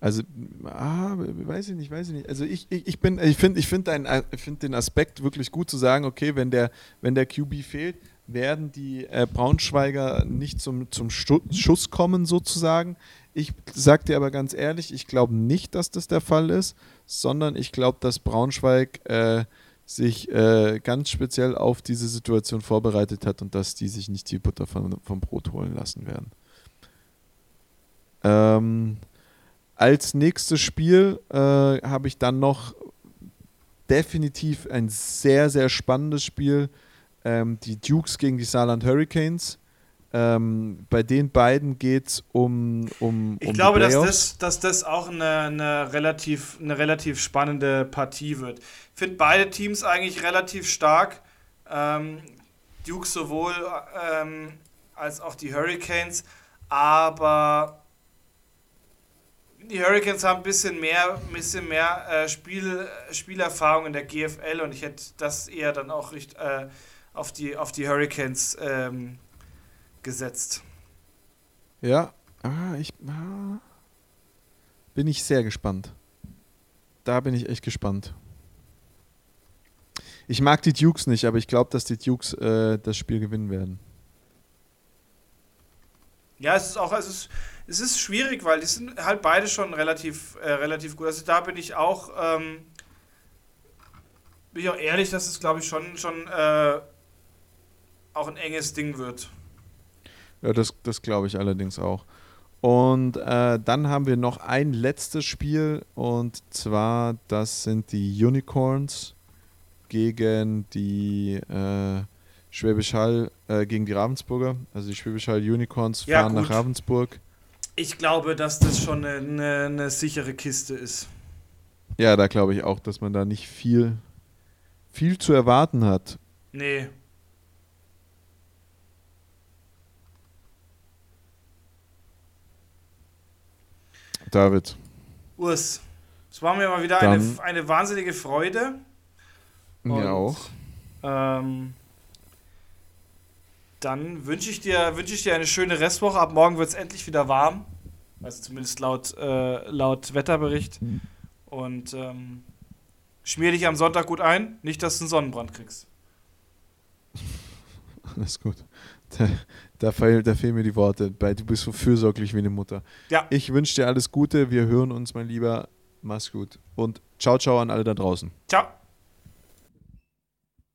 Also, ah, weiß ich nicht, weiß ich nicht. Also ich, ich, ich bin, ich finde, ich finde finde den Aspekt wirklich gut zu sagen, okay, wenn der, wenn der QB fehlt, werden die äh, Braunschweiger nicht zum, zum Schuss kommen, sozusagen. Ich sag dir aber ganz ehrlich, ich glaube nicht, dass das der Fall ist, sondern ich glaube, dass Braunschweig äh, sich äh, ganz speziell auf diese Situation vorbereitet hat und dass die sich nicht die Butter von, vom Brot holen lassen werden. Ähm, als nächstes Spiel äh, habe ich dann noch definitiv ein sehr, sehr spannendes Spiel. Ähm, die Dukes gegen die Saarland Hurricanes. Ähm, bei den beiden geht es um, um, Ich um glaube, die dass das, dass das auch eine, eine, relativ, eine relativ spannende Partie wird. Ich finde beide Teams eigentlich relativ stark. Ähm, Duke sowohl ähm, als auch die Hurricanes. Aber die Hurricanes haben ein bisschen mehr, bisschen mehr äh, Spiel, Spielerfahrung in der GFL und ich hätte das eher dann auch richt, äh, auf, die, auf die Hurricanes ähm, gesetzt. Ja, ah, ich ah, bin ich sehr gespannt. Da bin ich echt gespannt. Ich mag die Dukes nicht, aber ich glaube, dass die Dukes äh, das Spiel gewinnen werden. Ja, es ist auch, es ist, es ist schwierig, weil die sind halt beide schon relativ, äh, relativ gut. Also da bin ich auch, ähm, bin ich auch ehrlich, dass es, glaube ich, schon, schon äh, auch ein enges Ding wird. Ja, das, das glaube ich allerdings auch. Und äh, dann haben wir noch ein letztes Spiel und zwar das sind die Unicorns gegen die äh, Schwäbisch Hall, äh, gegen die Ravensburger. Also die Schwäbisch Hall Unicorns Ja, fahren gut. nach Ravensburg. Ich glaube, dass das schon eine, eine, sichere Kiste ist. Ja, da glaube ich auch, dass man da nicht viel, viel zu erwarten hat. Nee. David. Urs, es war mir mal wieder eine, eine wahnsinnige Freude. Und, Mir auch. Ähm, dann wünsche ich, dir- wünsche ich dir eine schöne Restwoche. Ab morgen wird es endlich wieder warm. Also zumindest laut, äh, laut Wetterbericht. Und ähm, schmier dich am Sonntag gut ein. Nicht, dass du einen Sonnenbrand kriegst. Alles gut. Da, da, fehl, da fehlen mir die Worte. Bei- Du bist so fürsorglich wie eine Mutter. Ja. Ich wünsche dir alles Gute. Wir hören uns, mein Lieber. Mach's gut. Und ciao, ciao an alle da draußen. Ciao.